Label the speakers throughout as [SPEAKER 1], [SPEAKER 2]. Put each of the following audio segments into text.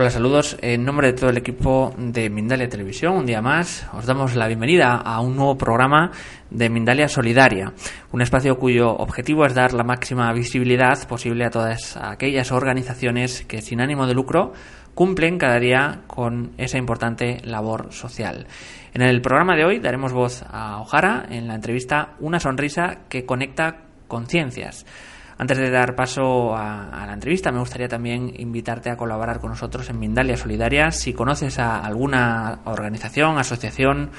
[SPEAKER 1] Hola, saludos. En nombre de todo el equipo de Mindalia Televisión, un día más, os damos la bienvenida a un nuevo programa de Mindalia Solidaria, un espacio cuyo objetivo es dar la máxima visibilidad posible a todas aquellas organizaciones que sin ánimo de lucro cumplen cada día con esa importante labor social. En el programa de hoy daremos voz a Ojara en la entrevista Una sonrisa que conecta conciencias. Antes de dar paso a, la entrevista, me gustaría también invitarte a colaborar con nosotros en Mindalia Solidaria. Si conoces a alguna organización, asociación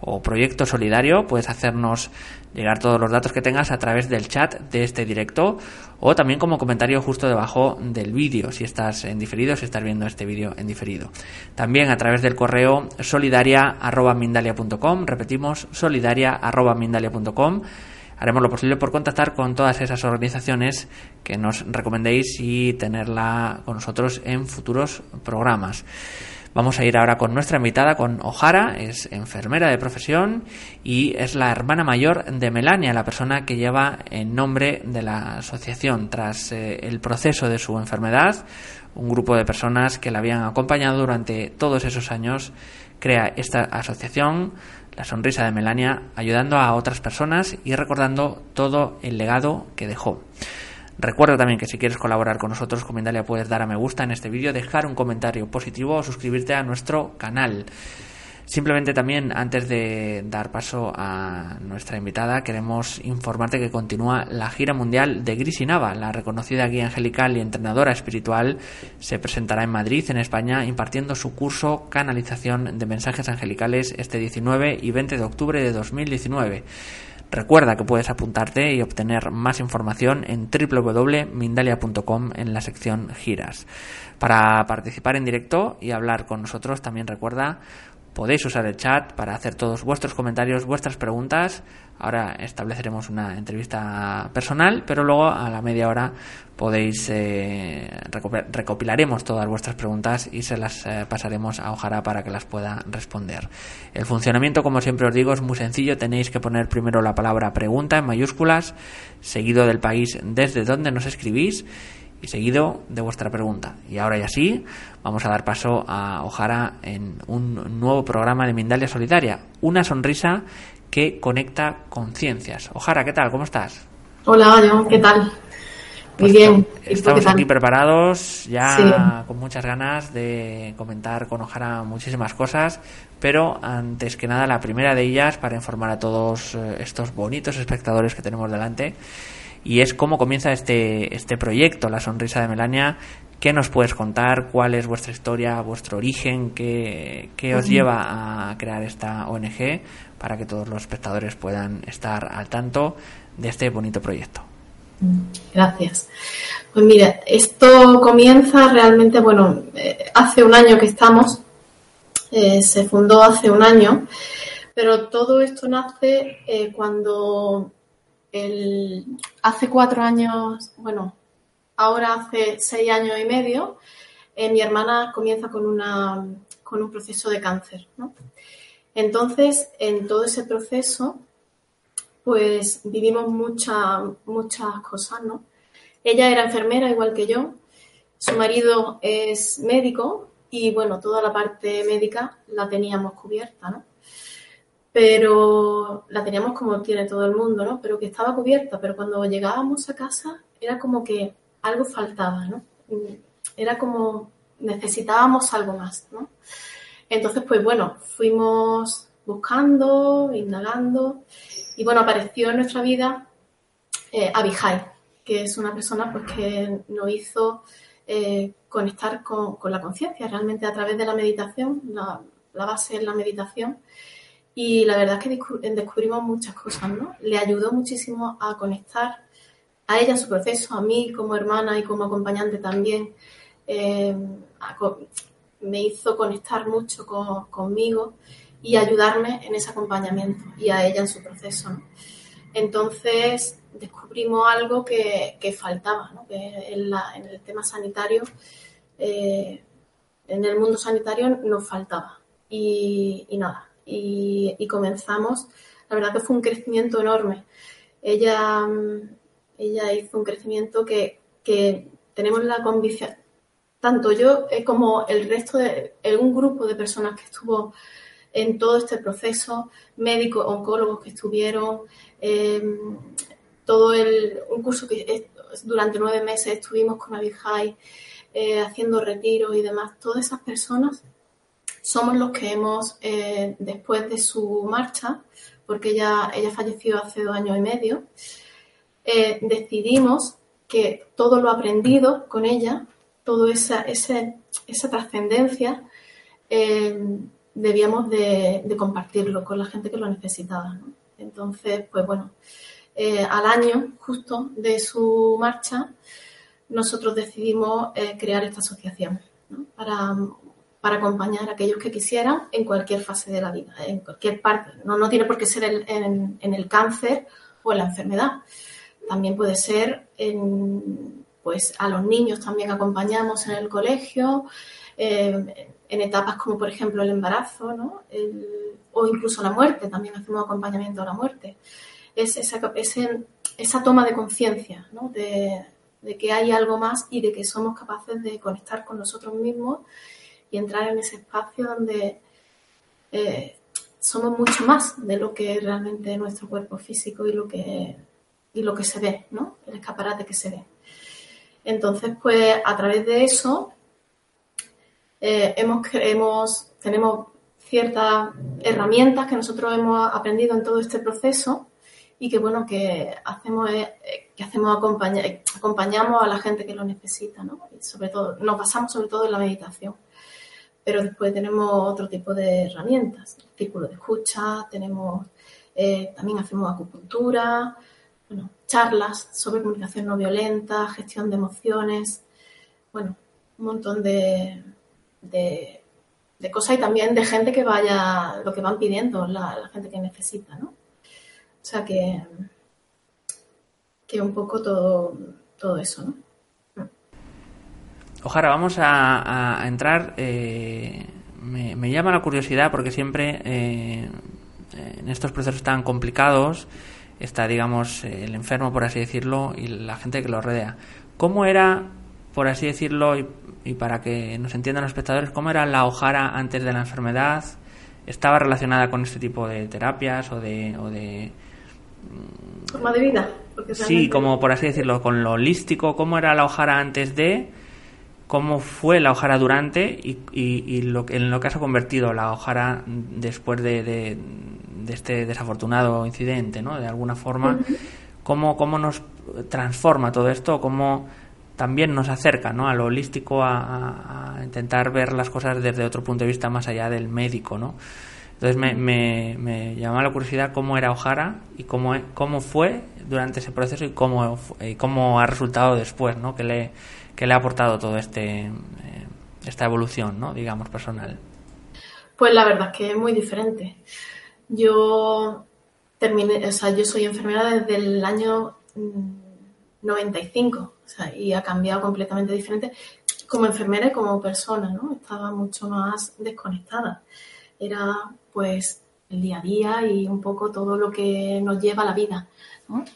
[SPEAKER 1] o proyecto solidario, puedes hacernos llegar todos los datos que tengas a través del chat de este directo o también como comentario justo debajo del vídeo, si estás en diferido, si estás viendo este vídeo en diferido. También a través del correo solidaria.mindalia.com, repetimos, solidaria.mindalia.com haremos lo posible por contactar con todas esas organizaciones que nos recomendéis y tenerla con nosotros en futuros programas. Vamos a ir ahora con nuestra invitada, con Ojara, es enfermera de profesión y es la hermana mayor de Melania, la persona que lleva el nombre de la asociación. Tras eh, el proceso de su enfermedad, un grupo de personas que la habían acompañado durante todos esos años crea esta asociación la sonrisa de Melania, ayudando a otras personas y recordando todo el legado que dejó. Recuerda también que si quieres colaborar con nosotros con Mindalia puedes dar a me gusta en este vídeo, dejar un comentario positivo o suscribirte a nuestro canal. Simplemente también, antes de dar paso a nuestra invitada, queremos informarte que continúa la gira mundial de Nava. La reconocida guía angelical y entrenadora espiritual se presentará en Madrid, en España, impartiendo su curso Canalización de Mensajes Angelicales este 19 y 20 de octubre de 2019. Recuerda que puedes apuntarte y obtener más información en www.mindalia.com en la sección giras. Para participar en directo y hablar con nosotros también recuerda Podéis usar el chat para hacer todos vuestros comentarios, vuestras preguntas. Ahora estableceremos una entrevista personal, pero luego a la media hora podéis eh, recopilaremos todas vuestras preguntas y se las eh, pasaremos a Ojara para que las pueda responder. El funcionamiento, como siempre os digo, es muy sencillo. Tenéis que poner primero la palabra pregunta en mayúsculas, seguido del país desde donde nos escribís y seguido de vuestra pregunta. Y ahora y así vamos a dar paso a Ojara en un nuevo programa de Mindalia Solidaria, una sonrisa que conecta conciencias. Ojara, ¿qué tal? ¿Cómo estás?
[SPEAKER 2] Hola, ¿qué tal? Muy
[SPEAKER 1] pues bien. Estamos aquí preparados, ya con muchas ganas de comentar con Ojara muchísimas cosas, pero antes que nada la primera de ellas para informar a todos eh, estos bonitos espectadores que tenemos delante y es cómo comienza este, este proyecto, La Sonrisa de Melania. ¿Qué nos puedes contar? ¿Cuál es vuestra historia, vuestro origen? ¿Qué, os lleva a crear esta ONG para que todos los espectadores puedan estar al tanto de este bonito proyecto?
[SPEAKER 2] Gracias. Pues mira, esto comienza realmente, bueno, eh, hace un año que estamos, eh, se fundó hace un año, pero todo esto nace eh, cuando hace cuatro años, bueno, ahora hace seis años y medio, eh, mi hermana comienza con, una, con un proceso de cáncer. ¿no? Entonces, en todo ese proceso, pues vivimos muchas muchas cosas, ¿no? Ella era enfermera igual que yo, su marido es médico y bueno, toda la parte médica la teníamos cubierta, ¿no? Pero la teníamos como tiene todo el mundo, ¿no? Pero que estaba cubierta, pero cuando llegábamos a casa era como que algo faltaba, ¿no? Era como necesitábamos algo más, ¿no? Entonces, pues bueno, fuimos buscando, indagando y bueno, apareció en nuestra vida eh, Abihai, que es una persona pues que nos hizo eh, conectar con, la conciencia realmente a través de la meditación, la, la base es la meditación y la verdad es que descubrimos muchas cosas, ¿no? Le ayudó muchísimo a conectar a ella en su proceso, a mí como hermana y como acompañante también. Eh, me hizo conectar mucho conmigo y ayudarme en ese acompañamiento y a ella en su proceso. ¿no? Entonces descubrimos algo que, faltaba, ¿no? que en, el tema sanitario, eh, en el mundo sanitario nos faltaba. y nada, y, comenzamos. La verdad que fue un crecimiento enorme. Ella, ella hizo un crecimiento que, tenemos la convicción, tanto yo eh, como el resto de un grupo de personas que estuvo en todo este proceso, médicos, oncólogos que estuvieron, em, todo el, un curso que durante nueve meses estuvimos con Abijay eh, haciendo retiros y demás, todas esas personas somos los que hemos, eh, después de su marcha, porque ella, ella falleció hace dos años y medio, eh, decidimos que todo lo aprendido con ella, toda esa, esa trascendencia, debíamos de, compartirlo con la gente que lo necesitaba. Entonces, pues bueno, eh, al año justo de su marcha, nosotros decidimos eh, crear esta asociación para, acompañar a aquellos que quisieran en cualquier fase de la vida, en cualquier parte. No, no tiene por qué ser en, el cáncer o en la enfermedad. También puede ser en, pues a los niños también acompañamos en el colegio, eh, en etapas como por ejemplo el embarazo, ¿no? o incluso la muerte, también hacemos acompañamiento a la muerte. Es esa, esa toma de conciencia de, que hay algo más y de que somos capaces de conectar con nosotros mismos y entrar en ese espacio donde eh, somos mucho más de lo que es realmente nuestro cuerpo físico y lo que, y lo que se ve, ¿no? el escaparate que se ve. Entonces, pues a través de eso eh, hemos, tenemos ciertas herramientas que nosotros hemos aprendido en todo este proceso y que bueno que hacemos eh, que hacemos acompañamos a la gente que lo necesita ¿no? sobre todo nos basamos sobre todo en la meditación pero después tenemos otro tipo de herramientas círculo de escucha tenemos eh, también hacemos acupuntura bueno charlas sobre comunicación no violenta gestión de emociones bueno un montón de, de, cosas y también de gente que vaya, lo que van pidiendo la, gente que necesita, ¿no? O sea que, que un poco todo, todo eso, ¿no?
[SPEAKER 1] Ojara, vamos a, entrar. Eh, me, llama la curiosidad porque siempre eh, en estos procesos tan complicados está, digamos, el enfermo, por así decirlo, y la gente que lo rodea. ¿Cómo era por así decirlo, y, para que nos entiendan los espectadores, cómo era la hojara antes de la enfermedad, estaba relacionada con este tipo de terapias o de... O de
[SPEAKER 2] Forma de vida.
[SPEAKER 1] Sí, como por así decirlo, con lo holístico, cómo era la hojara antes de, cómo fue la hojara durante y, y, lo, en lo que se ha convertido la hojara después de, de, este desafortunado incidente, ¿no? De alguna forma, cómo, cómo nos transforma todo esto, cómo también nos acerca ¿no? a lo holístico, a, intentar ver las cosas desde otro punto de vista más allá del médico. ¿no? Entonces me, me, me llamaba la curiosidad cómo era Ojara y cómo, cómo fue durante ese proceso y cómo, y cómo ha resultado después, ¿no? que, le, que le ha aportado todo este eh, esta evolución, ¿no? digamos, personal.
[SPEAKER 2] Pues la verdad es que es muy diferente. Yo terminé, o sea, yo soy enfermera desde el año 95, o sea, y ha cambiado completamente diferente como enfermera y como persona, ¿no? Estaba mucho más desconectada. Era, pues, el día a día y un poco todo lo que nos lleva a la vida.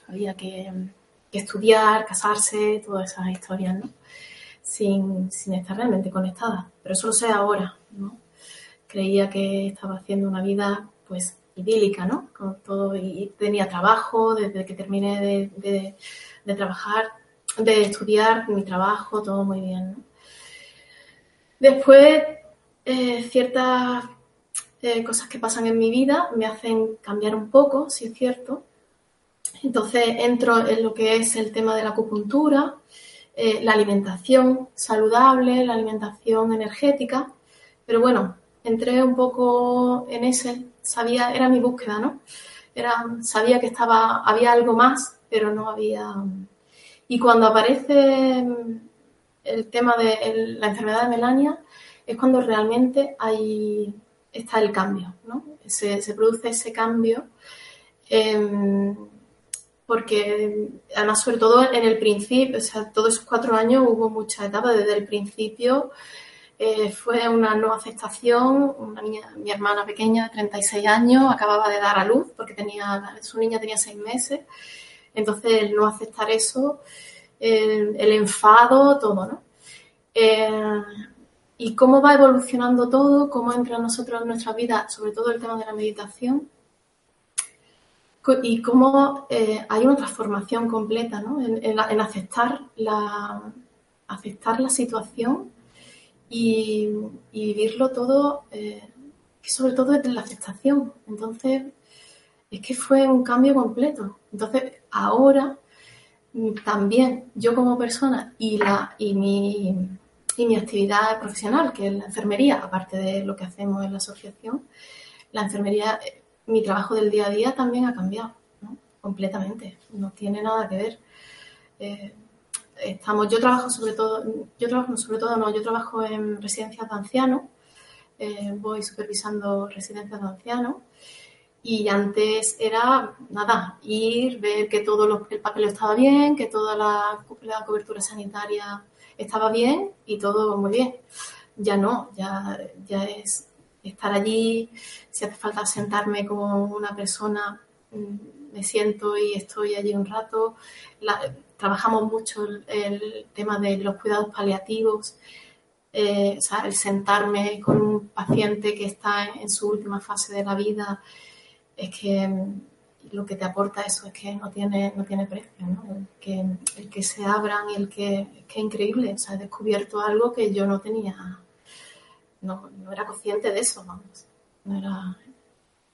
[SPEAKER 2] Había que, estudiar, casarse, todas esas historias, ¿no? Sin, sin estar realmente conectada. Pero eso lo sé ahora, ¿no? Creía que estaba haciendo una vida, pues, idílica, ¿no? Con todo, y tenía trabajo desde que terminé de de trabajar, de estudiar, mi trabajo, todo muy bien. Después, eh, ciertas eh, cosas que pasan en mi vida me hacen cambiar un poco, si es cierto. Entonces entro en lo que es el tema de la acupuntura, eh, la alimentación saludable, la alimentación energética, pero bueno, entré un poco en ese, sabía, era mi búsqueda, ¿no? Era, sabía que estaba, había algo más pero no había... Y cuando aparece el tema de la enfermedad de Melania, es cuando realmente hay, está el cambio, ¿no? Se, produce ese cambio, porque además, sobre todo en el principio, o sea, todos esos cuatro años hubo mucha etapa, desde el principio eh, fue una no aceptación, una niña, mi hermana pequeña de 36 años acababa de dar a luz porque tenía, su niña tenía seis meses. Entonces, el no aceptar eso, el, enfado, todo, ¿no? Eh, y cómo va evolucionando todo, cómo entra en nosotros en nuestra vida, sobre todo el tema de la meditación, y cómo eh, hay una transformación completa ¿no? en, aceptar, la, aceptar la situación y, vivirlo todo, eh, sobre todo desde la aceptación. Entonces, es que fue un cambio completo. Entonces, ahora mm, también yo como persona y, la, y mi y mi actividad profesional, que es la enfermería, aparte de lo que hacemos en la asociación, la enfermería, eh, mi trabajo del día a día también ha cambiado, completamente, no tiene nada que ver. Eh, estamos, yo trabajo sobre todo, yo trabajo sobre todo, no, yo trabajo en residencias de ancianos, eh, voy supervisando residencias de ancianos y antes era nada, ir, ver que todo el papel estaba bien, que toda la, la cobertura sanitaria estaba bien y todo muy bien. Ya no, ya, ya es estar allí, si hace falta sentarme como una persona, mm, me siento y estoy allí un rato. trabajamos mucho el, tema de los cuidados paliativos, eh, o sea, el sentarme con un paciente que está en su última fase de la vida, es que lo que te aporta eso es que no tiene, no tiene precio, ¿no? El que, el que se abran el que, que increíble, o sea, he descubierto algo que yo no tenía, no, no era consciente de eso, vamos, no era,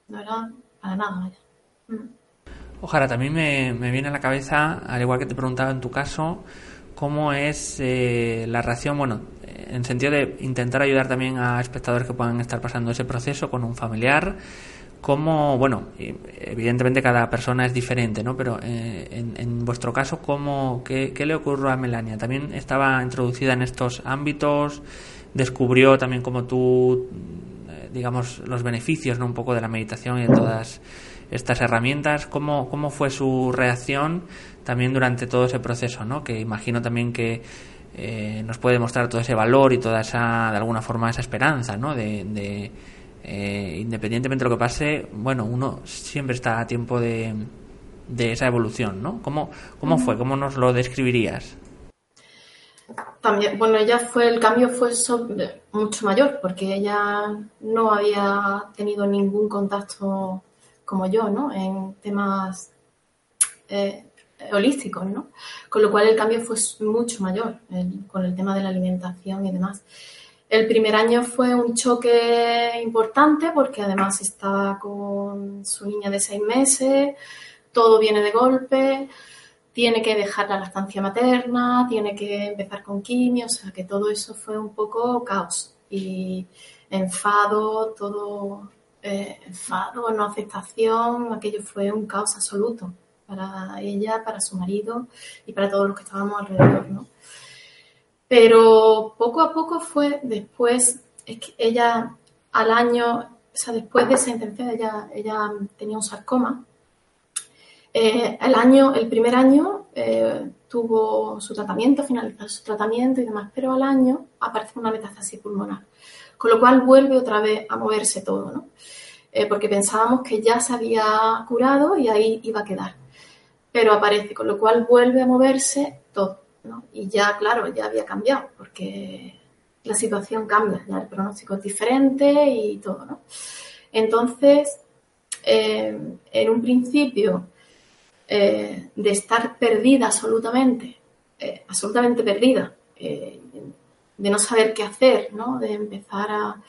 [SPEAKER 2] no era para nada. Mm.
[SPEAKER 1] Ojalá, también me, me, viene a la cabeza, al igual que te preguntaba en tu caso, cómo es eh, la reacción, bueno, en sentido de intentar ayudar también a espectadores que puedan estar pasando ese proceso con un familiar, cómo, bueno, evidentemente cada persona es diferente, ¿no? Pero eh, en, vuestro caso, ¿cómo, qué, le ocurrió a Melania? ¿También estaba introducida en estos ámbitos? ¿Descubrió también como tú, eh, digamos, los beneficios, ¿no? Un poco de la meditación y de todas estas herramientas? ¿Cómo, cómo fue su reacción también durante todo ese proceso, ¿no? Que imagino también que eh, nos puede mostrar todo ese valor y toda esa, de alguna forma, esa esperanza, ¿no? de eh, independientemente de lo que pase, bueno, uno siempre está a tiempo de, de esa evolución, ¿no? ¿Cómo, cómo fue? ¿Cómo nos lo describirías?
[SPEAKER 2] También, bueno, ella fue, el cambio fue mucho mayor, porque ella no había tenido ningún contacto como yo, ¿no? En temas eh, holísticos, ¿no? Con lo cual el cambio fue mucho mayor con el tema de la alimentación y demás. El primer año fue un choque importante porque además estaba con su niña de seis meses, todo viene de golpe, tiene que dejar la lactancia materna, tiene que empezar con quimio, o sea que todo eso fue un poco caos y enfado, todo eh, enfado, no aceptación, aquello fue un caos absoluto para ella, para su marido y para todos los que estábamos alrededor, ¿no? Pero poco a poco fue después, es que ella al año, o sea, después de esa intención, ella, ella tenía un sarcoma. Eh, el año, el primer año eh, tuvo su tratamiento, finalizó su tratamiento y demás, pero al año aparece una metástasis pulmonar, con lo cual vuelve otra vez a moverse todo, ¿no? Eh, porque pensábamos que ya se había curado y ahí iba a quedar, pero aparece, con lo cual vuelve a moverse todo. Y ya, claro, ya había cambiado, porque la situación cambia, ya el pronóstico es diferente y todo, ¿no? Entonces, en un principio, eh, de estar perdida absolutamente, eh, absolutamente perdida, de no saber qué hacer, ¿no? De empezar a,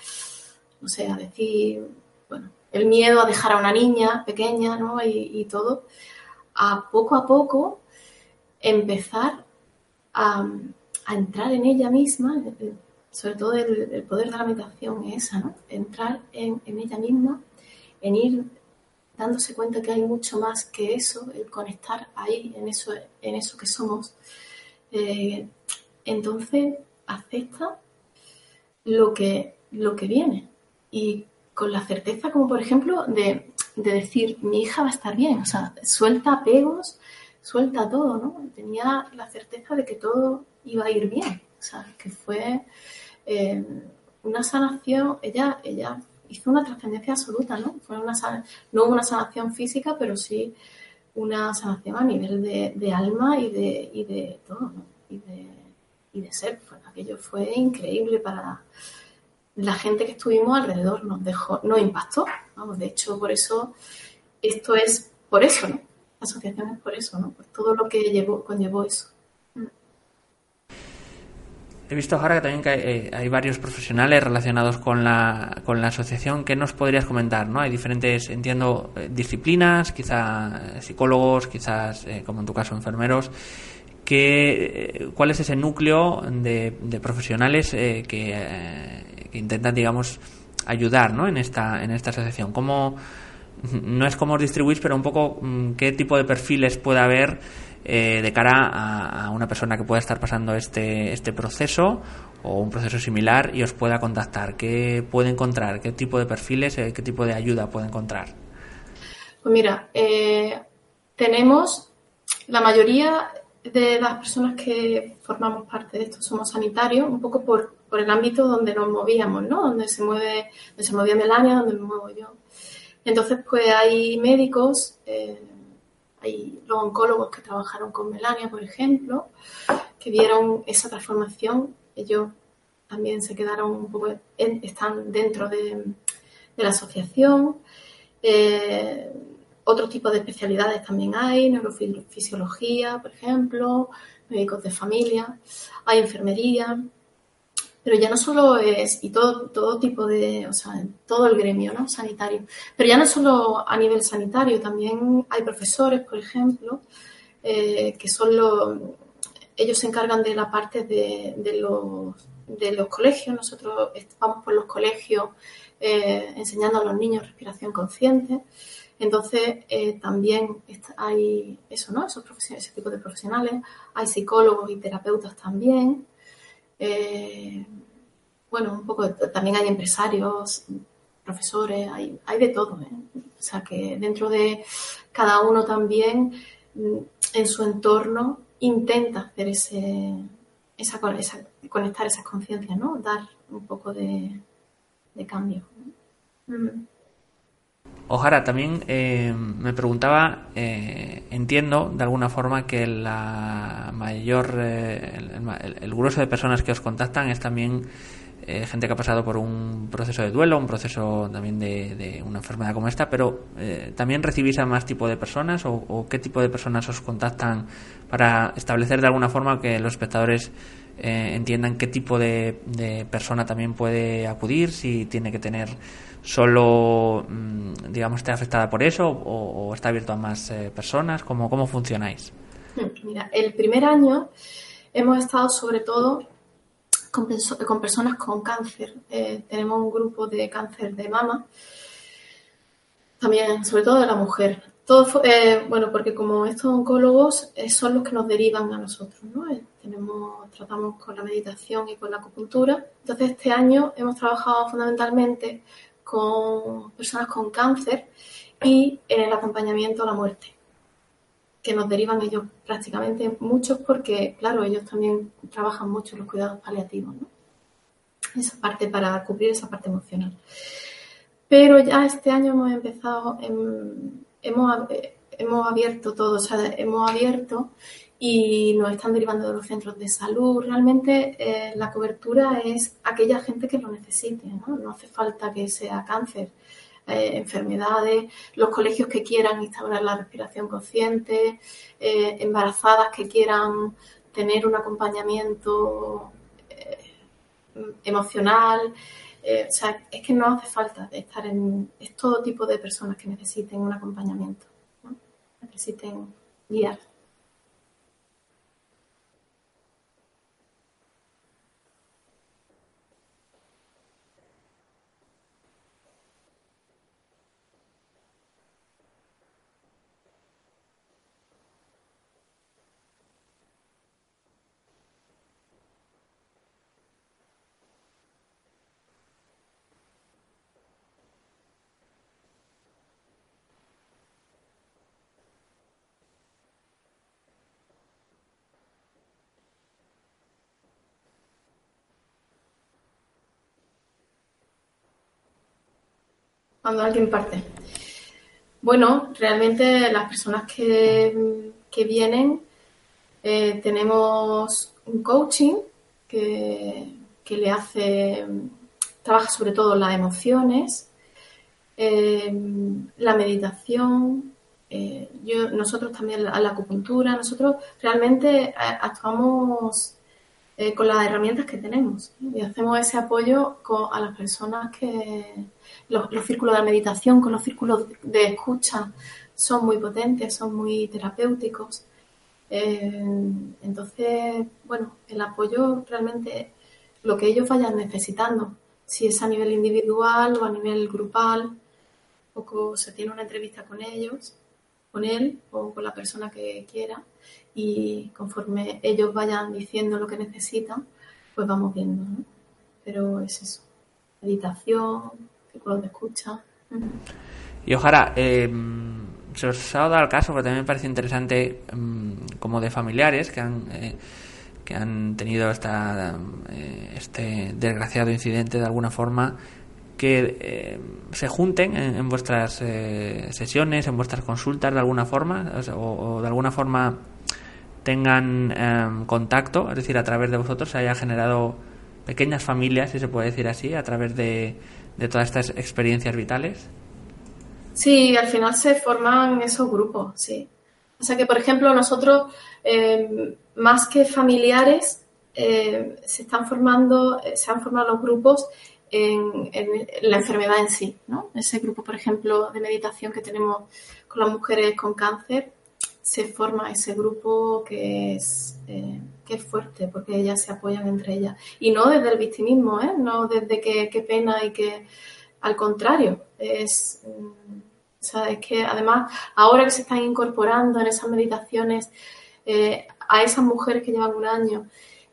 [SPEAKER 2] no sé, a decir, bueno, el miedo a dejar a una niña pequeña, ¿no? Y, todo, a poco a poco empezar a, entrar en ella misma, sobre todo el, poder de la meditación es esa, ¿no? Entrar en, ella misma, en ir dándose cuenta que hay mucho más que eso, el conectar ahí, en eso, en eso que somos. Eh, entonces, acepta lo que, lo que viene. Y con la certeza, como por ejemplo, de, de decir, mi hija va a estar bien, o sea, suelta apegos, suelta todo, ¿no? Tenía la certeza de que todo iba a ir bien, o sea, que fue eh, una sanación, ella, ella hizo una trascendencia absoluta, ¿no? Fue una no una sanación física, pero sí una sanación a nivel de, alma y de, y de todo, ¿no? Y de, de ser. Pues aquello fue increíble para la gente que estuvimos alrededor, nos dejó, nos impactó. Vamos, de hecho, por eso, esto es por eso, ¿no? La asociación es por eso, ¿no? Por todo lo que llevó, conllevó eso.
[SPEAKER 1] He visto ahora que también eh, hay, varios profesionales relacionados con la, con la asociación. ¿Qué nos podrías comentar? ¿no? Hay diferentes, entiendo, eh, disciplinas, quizá psicólogos, quizás, eh, como en tu caso, enfermeros. ¿Qué, ¿Cuál es ese núcleo de, profesionales que, que, intentan, digamos, ayudar ¿no? en, esta, en esta asociación? ¿Cómo, no es cómo os distribuís, pero un poco mm, qué tipo de perfiles puede haber eh, de cara a, una persona que pueda estar pasando este, este proceso o un proceso similar y os pueda contactar? ¿Qué puede encontrar? ¿Qué tipo de perfiles, eh, qué tipo de ayuda puede encontrar?
[SPEAKER 2] Pues mira, eh, tenemos la mayoría de las personas que formamos parte de esto somos sanitarios, un poco por, por el ámbito donde nos movíamos, ¿no? Donde se mueve, donde se movía Melania, donde me muevo yo. Entonces, pues hay médicos, hay los oncólogos que trabajaron con Melania, por ejemplo, que vieron esa transformación. Ellos también se quedaron un poco, están dentro de, la asociación. Eh, otro tipo de especialidades también hay, neurofisiología, por ejemplo, médicos de familia, hay enfermería, pero ya no solo es, y todo, todo tipo de, o sea, todo el gremio ¿no? sanitario, pero ya no solo a nivel sanitario, también hay profesores, por ejemplo, eh, que son los, ellos se encargan de la parte de, de, los, de los colegios, nosotros vamos por los colegios eh, enseñando a los niños respiración consciente. Entonces, eh, también hay eso, ¿no? Esos ese tipo de profesionales. Hay psicólogos y terapeutas también. Bueno, un poco, también hay empresarios, profesores, hay, hay de todo. ¿eh? O sea que dentro de cada uno también, mm, en su entorno, intenta hacer ese, esa, conectar esas conciencias, ¿no? Dar un poco de, cambio.
[SPEAKER 1] Ojara, también eh, me preguntaba, eh, entiendo de alguna forma que la mayor, eh, el, grueso de personas que os contactan es también gente que ha pasado por un proceso de duelo, un proceso también de, una enfermedad como esta, pero también recibís a más tipo de personas o, qué tipo de personas os contactan para establecer de alguna forma que los espectadores entiendan qué tipo de, persona también puede acudir, si tiene que tener solo, mm, digamos, está afectada por eso o, está abierto a más eh, personas? ¿Cómo, ¿Cómo funcionáis?
[SPEAKER 2] Mira, el primer año hemos estado sobre todo con, personas con cáncer. Eh, tenemos un grupo de cáncer de mama, también sobre todo de la mujer. Todo eh, bueno, porque como estos oncólogos son los que nos derivan a nosotros, ¿no? tenemos, tratamos con la meditación y con la acupuntura. Entonces este año hemos trabajado fundamentalmente con personas con cáncer y en el acompañamiento a la muerte, que nos derivan ellos prácticamente muchos porque, claro, ellos también trabajan mucho los cuidados paliativos, ¿no? Esa parte para cubrir esa parte emocional. Pero ya este año hemos empezado, hemos, hemos abierto todo, o sea, hemos abierto y nos están derivando de los centros de salud. Realmente eh, la cobertura es aquella gente que lo necesite, ¿no? No hace falta que sea cáncer, eh, enfermedades, los colegios que quieran instaurar la respiración consciente, eh, embarazadas que quieran tener un acompañamiento emocional. o sea, es que no hace falta estar en... Es todo tipo de personas que necesiten un acompañamiento, necesiten guiar. Cuando alguien parte? Bueno, realmente las personas que, vienen eh, tenemos un coaching que, le hace, trabaja sobre todo las emociones, eh, la meditación, eh, yo, nosotros también a la acupuntura, nosotros realmente eh, con las herramientas que tenemos y hacemos ese apoyo a las personas que los, los, círculos de meditación, con los círculos de escucha son muy potentes, son muy terapéuticos. entonces, bueno, el apoyo realmente lo que ellos vayan necesitando, si es a nivel individual o a nivel grupal, poco se tiene una entrevista con ellos, con él o con la persona que quiera y conforme ellos vayan diciendo lo que necesitan, pues vamos viendo, ¿no? Pero es eso, meditación, círculos de escucha.
[SPEAKER 1] Y ojalá, eh, se os ha dado el caso, porque también me parece interesante, mm, como de familiares que han... Eh, que han tenido esta, eh, este desgraciado incidente de alguna forma que eh, se junten en, vuestras eh, sesiones, en vuestras consultas de alguna forma, o, de alguna forma tengan em, contacto, es decir, a través de vosotros se haya generado pequeñas familias, si se puede decir así, a través de, de todas estas experiencias vitales.
[SPEAKER 2] Sí, al final se forman esos grupos, sí. O sea que, por ejemplo, nosotros, em, más que familiares, eh, se están formando, se han formado los grupos en, la enfermedad en sí, ¿no? Ese grupo, por ejemplo, de meditación que tenemos con las mujeres con cáncer, se forma ese grupo que es, eh, que es fuerte porque ellas se apoyan entre ellas. Y no desde el victimismo, ¿eh? No desde que pena y que, al contrario, es... Mm, es que además, ahora que se están incorporando en esas meditaciones eh, a esas mujeres que llevan un año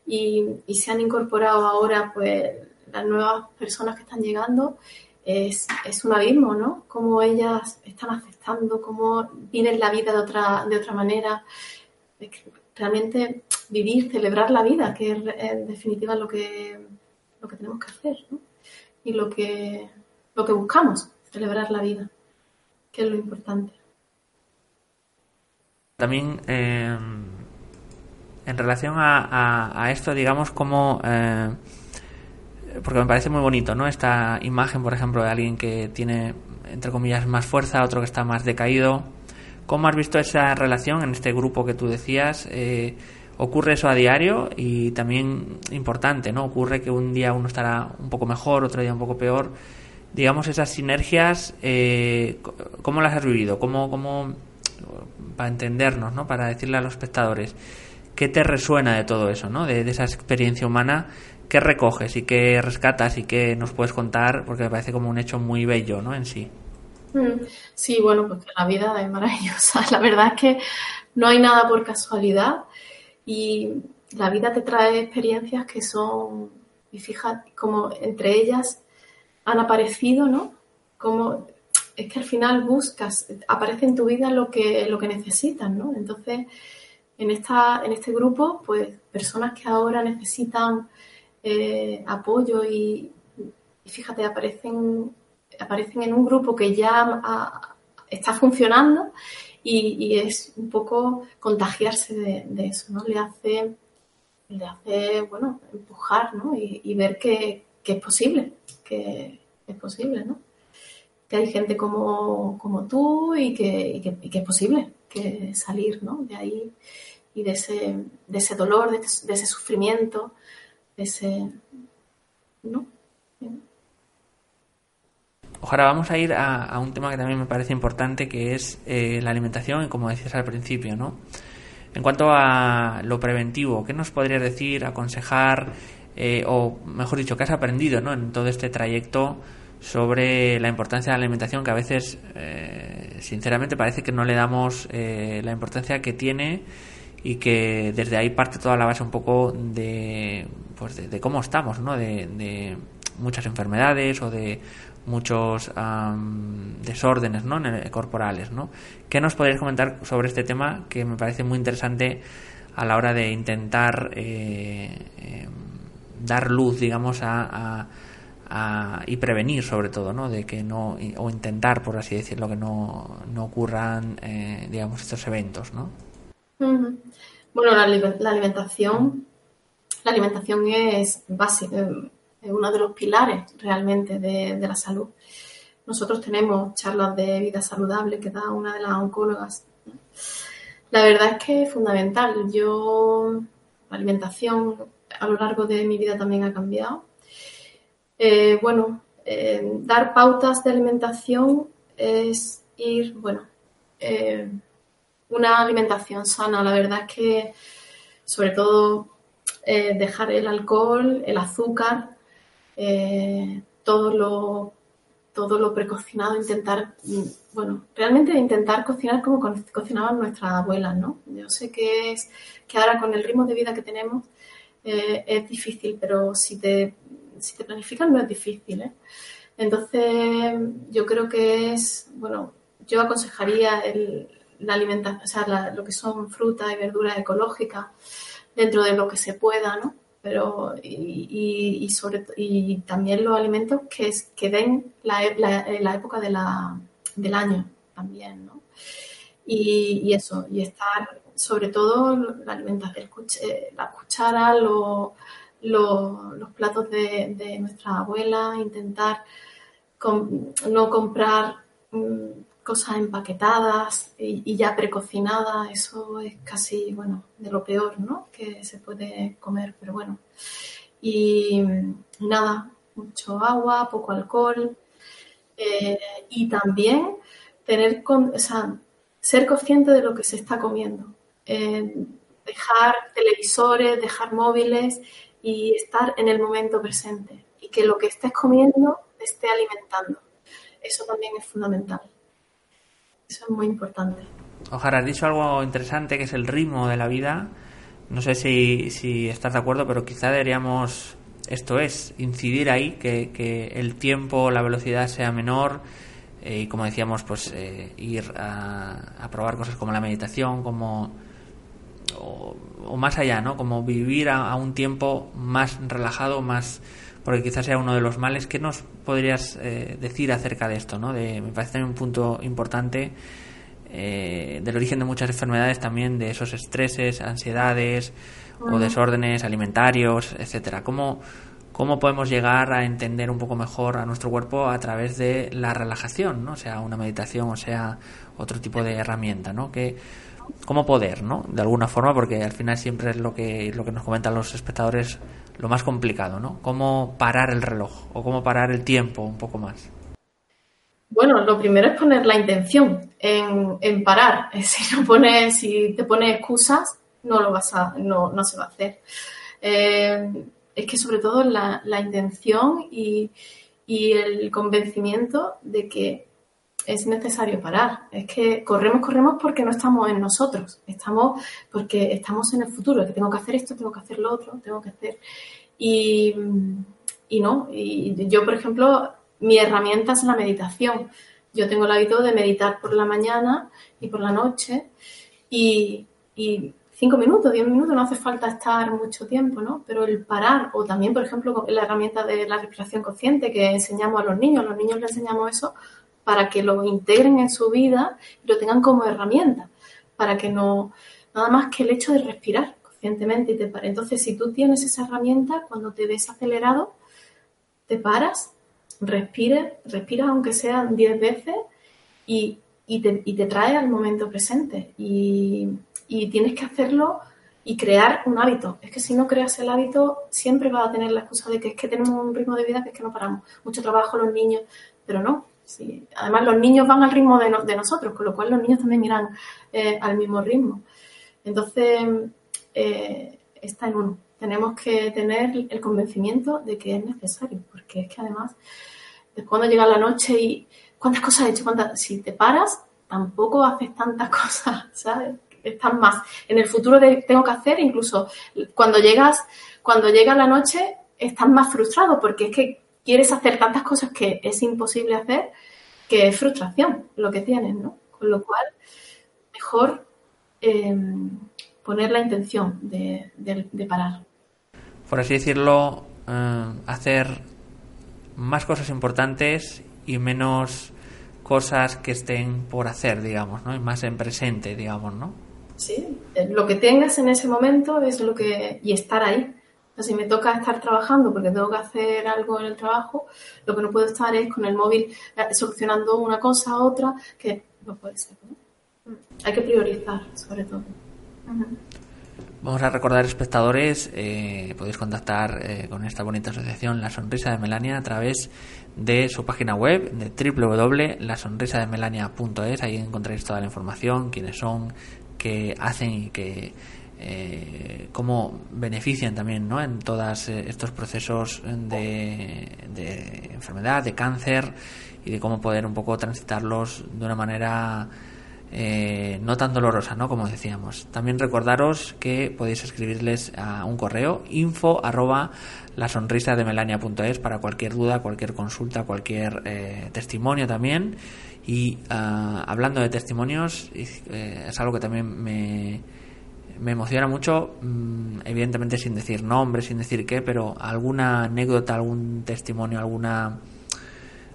[SPEAKER 2] y, y se han incorporado ahora, pues las nuevas personas que están llegando, es, es, un abismo, ¿no? Cómo ellas están aceptando, cómo vienen la vida de otra, de otra manera. Realmente vivir, celebrar la vida, que es en definitiva lo que, lo que tenemos que hacer, ¿no? Y lo que, lo que buscamos, celebrar la vida, que es lo importante.
[SPEAKER 1] También eh, en relación a, a, esto, digamos, como... Eh, porque me parece muy bonito, ¿no? Esta imagen, por ejemplo, de alguien que tiene, entre comillas, más fuerza, otro que está más decaído. ¿Cómo has visto esa relación en este grupo que tú decías? Eh, ocurre eso a diario y también importante, ¿no? Ocurre que un día uno estará un poco mejor, otro día un poco peor. Digamos, esas sinergias, eh, ¿cómo las has vivido? ¿Cómo, cómo, para entendernos, ¿no? Para decirle a los espectadores, ¿qué te resuena de todo eso, ¿no? De, de esa experiencia humana ¿Qué recoges y qué rescatas y qué nos puedes contar? Porque me parece como un hecho muy bello, ¿no? En sí.
[SPEAKER 2] Mm, sí, bueno, porque la vida es maravillosa. La verdad es que no hay nada por casualidad y la vida te trae experiencias que son, y fíjate, como entre ellas han aparecido, ¿no? Como es que al final buscas, aparece en tu vida lo que, lo que necesitas, ¿no? Entonces, en, esta, en este grupo, pues personas que ahora necesitan eh, apoyo y, fíjate, aparecen, aparecen en un grupo que ya está funcionando y, es un poco contagiarse de, eso, ¿no? Le hace, le hace, bueno, empujar, ¿no? Y, ver que, es posible, que es posible, ¿no? Que hay gente como, como tú y que, que, es posible que salir, ¿no? De ahí y de ese, de ese dolor, de, de ese sufrimiento, ese... ¿no?
[SPEAKER 1] Ojalá vamos a ir a, un tema que también me parece importante, que es eh, la alimentación, como decías al principio, ¿no? En cuanto a lo preventivo, ¿qué nos podrías decir, aconsejar, eh, o mejor dicho, qué has aprendido ¿no? en todo este trayecto sobre la importancia de la alimentación, que a veces, eh, sinceramente, parece que no le damos la importancia que tiene y que desde ahí parte toda la base un poco de, pues de, cómo estamos, ¿no? De, muchas enfermedades o de muchos desórdenes ¿no? corporales. ¿no? ¿Qué nos podrías comentar sobre este tema que me parece muy interesante a la hora de intentar eh, em, dar luz, digamos, a, a, y prevenir sobre todo, ¿no? De que no, o intentar, por así decirlo, que no, no ocurran, eh, digamos, estos eventos, ¿no?
[SPEAKER 2] Bueno, la, alimentación la alimentación es básica, es uno de los pilares realmente de, la salud. Nosotros tenemos charlas de vida saludable que da una de las oncólogas. La verdad es que es fundamental. Yo, la alimentación a lo largo de mi vida también ha cambiado. Eh, bueno, eh, dar pautas de alimentación es ir, bueno, eh, una alimentación sana. La verdad es que, sobre todo, dejar el alcohol, el azúcar, eh, todo lo todo lo precocinado, intentar, bueno, realmente intentar cocinar como cocinaban nuestras abuelas, ¿no? Yo sé que es que ahora con el ritmo de vida que tenemos eh, es difícil, pero si te, si te planificas no es difícil, ¿eh? Entonces, yo creo que es, bueno, yo aconsejaría el, la alimentación, o sea, lo que son frutas y verduras ecológicas dentro de lo que se pueda, ¿no? pero y, sobre y también los alimentos que, es, que den la, la, época de la, del año también, ¿no? Y, eso, y estar sobre todo la alimentación, eh, la cuchara, los, los, platos de, de nuestra abuela, intentar no comprar mm, cosas empaquetadas y, ya precocinadas, eso es casi, bueno, de lo peor, ¿no? Que se puede comer, pero bueno. Y nada, mucho agua, poco alcohol eh, y también tener, con, o sea, ser consciente de lo que se está comiendo. Eh, dejar televisores, dejar móviles y estar en el momento presente y que lo que estés comiendo te esté alimentando. Eso también es fundamental. Eso es muy importante.
[SPEAKER 1] Ojalá, has dicho algo interesante que es el ritmo de la vida. No sé si, si estás de acuerdo, pero quizá deberíamos, esto es, incidir ahí, que, que el tiempo, la velocidad sea menor eh, y como decíamos, pues eh, ir a, probar cosas como la meditación, como o, más allá, ¿no? Como vivir a, un tiempo más relajado, más porque quizás sea uno de los males. ¿Qué nos podrías eh, decir acerca de esto? ¿no? De, me parece un punto importante eh, del origen de muchas enfermedades también, de esos estreses, ansiedades o desórdenes alimentarios, etcétera. ¿Cómo, ¿Cómo podemos llegar a entender un poco mejor a nuestro cuerpo a través de la relajación, ¿no? sea una meditación o sea otro tipo de herramienta, ¿no? Que, ¿Cómo poder, ¿no? De alguna forma, porque al final siempre es lo que, lo que nos comentan los espectadores lo más complicado, ¿no? ¿Cómo parar el reloj o cómo parar el tiempo un poco más?
[SPEAKER 2] Bueno, lo primero es poner la intención en, parar. Si, no pones, si te pones excusas, no, lo vas a, no, no se va a hacer. Eh, es que sobre todo la, la intención y, y el convencimiento de que es necesario parar. Es que corremos, corremos porque no estamos en nosotros. Estamos porque estamos en el futuro. Tengo que hacer esto, tengo que hacer lo otro, tengo que hacer. Y, y no. Y yo, por ejemplo, mi herramienta es la meditación. Yo tengo el hábito de meditar por la mañana y por la noche. Y, y cinco minutos, diez minutos, no hace falta estar mucho tiempo, ¿no? Pero el parar, o también, por ejemplo, la herramienta de la respiración consciente que enseñamos a los niños, los niños les enseñamos eso para que lo integren en su vida y lo tengan como herramienta, para que no, nada más que el hecho de respirar conscientemente y te pare. Entonces, si tú tienes esa herramienta, cuando te ves acelerado, te paras, respires, respiras aunque sean 10 veces y, te, y te trae al momento presente. Y, y tienes que hacerlo y crear un hábito. Es que si no creas el hábito, siempre vas a tener la excusa de que es que tenemos un ritmo de vida que es que no paramos. Mucho trabajo los niños, pero no, Sí. Además, los niños van al ritmo de, de, nosotros, con lo cual los niños también irán eh, al mismo ritmo. Entonces, eh, está en uno. Tenemos que tener el convencimiento de que es necesario, porque es que además, después cuando llega la noche y cuántas cosas he hecho, cuántas, si te paras, tampoco haces tantas cosas, ¿sabes? Estás más en el futuro de, tengo que hacer, incluso cuando llegas, cuando llega la noche, estás más frustrado porque es que quieres hacer tantas cosas que es imposible hacer, que es frustración lo que tienes, ¿no? Con lo cual, mejor em, poner la intención de, parar.
[SPEAKER 1] Por así decirlo, eh, hacer más cosas importantes y menos cosas que estén por hacer, digamos, ¿no? Y más en presente, digamos, ¿no?
[SPEAKER 2] Sí, lo que tengas en ese momento es lo que... y estar ahí si me toca estar trabajando porque tengo que hacer algo en el trabajo, lo que no puedo estar es con el móvil eh, solucionando una cosa a otra, que no puede ser. Hay que priorizar, sobre todo.
[SPEAKER 1] Vamos a recordar, espectadores, eh, podéis contactar eh, con esta bonita asociación La Sonrisa de Melania a través de su página web de www.lasonrisademelania.es. Ahí encontraréis toda la información, quiénes son, qué hacen y qué, eh, cómo benefician también ¿no? en todos estos procesos de, de enfermedad, de cáncer y de cómo poder un poco transitarlos de una manera eh, no tan dolorosa, ¿no? Como decíamos. También recordaros que podéis escribirles a un correo info arroba la sonrisa de melania.es para cualquier duda, cualquier consulta, cualquier eh, testimonio también. Y ah, hablando de testimonios, eh, es algo que también me, me emociona mucho, mm, evidentemente sin decir nombre, sin decir qué, pero alguna anécdota, algún testimonio, alguna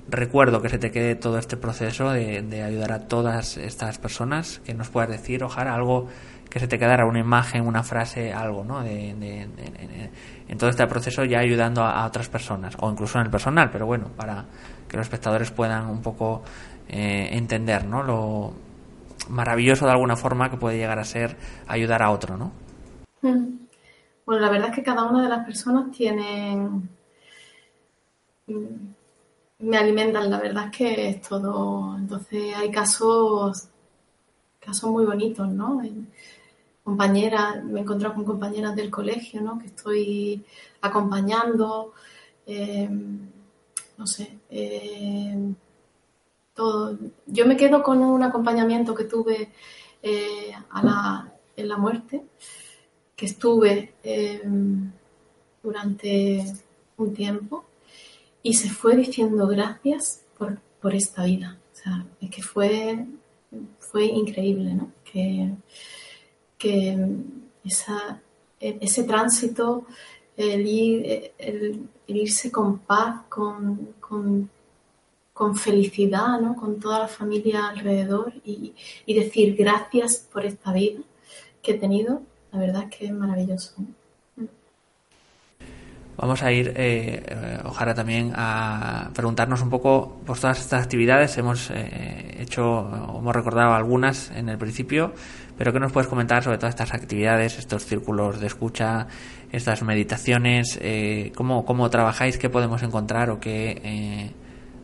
[SPEAKER 1] recuerdo que se te quede todo este proceso de, ayudar a todas estas personas, que nos puedas decir, ojalá algo que se te quedara, una imagen, una frase, algo, ¿no? De, en todo este proceso ya ayudando a, otras personas, o incluso en el personal, pero bueno, para que los espectadores puedan un poco eh, entender, ¿no? Lo maravilloso de alguna forma que puede llegar a ser ayudar a otro, ¿no?
[SPEAKER 2] Mm. Bueno, la verdad es que cada una de las personas tiene mm, me alimentan, la verdad es que es todo. Entonces hay casos, casos muy bonitos, ¿no? Compañeras, me he encontrado con compañeras del colegio, ¿no? Que estoy acompañando, em, no sé, em, Yo me quedo con un acompañamiento que tuve eh, en la muerte, que estuve em, durante un tiempo y se fue diciendo gracias por, esta vida. O sea, es que fue, fue increíble, ¿no? Que, esa, ese tránsito, el, irse con paz, con, felicidad, ¿no? Con toda la familia alrededor y, decir gracias por esta vida que he tenido, la verdad es que es maravilloso.
[SPEAKER 1] Vamos a ir, eh, eh, ojalá también, a preguntarnos un poco por todas estas actividades. Hemos eh, hecho, hemos recordado algunas en el principio, pero ¿qué nos puedes comentar sobre todas estas actividades, estos círculos de escucha, estas meditaciones? Eh, ¿cómo, ¿Cómo trabajáis? ¿Qué podemos encontrar o qué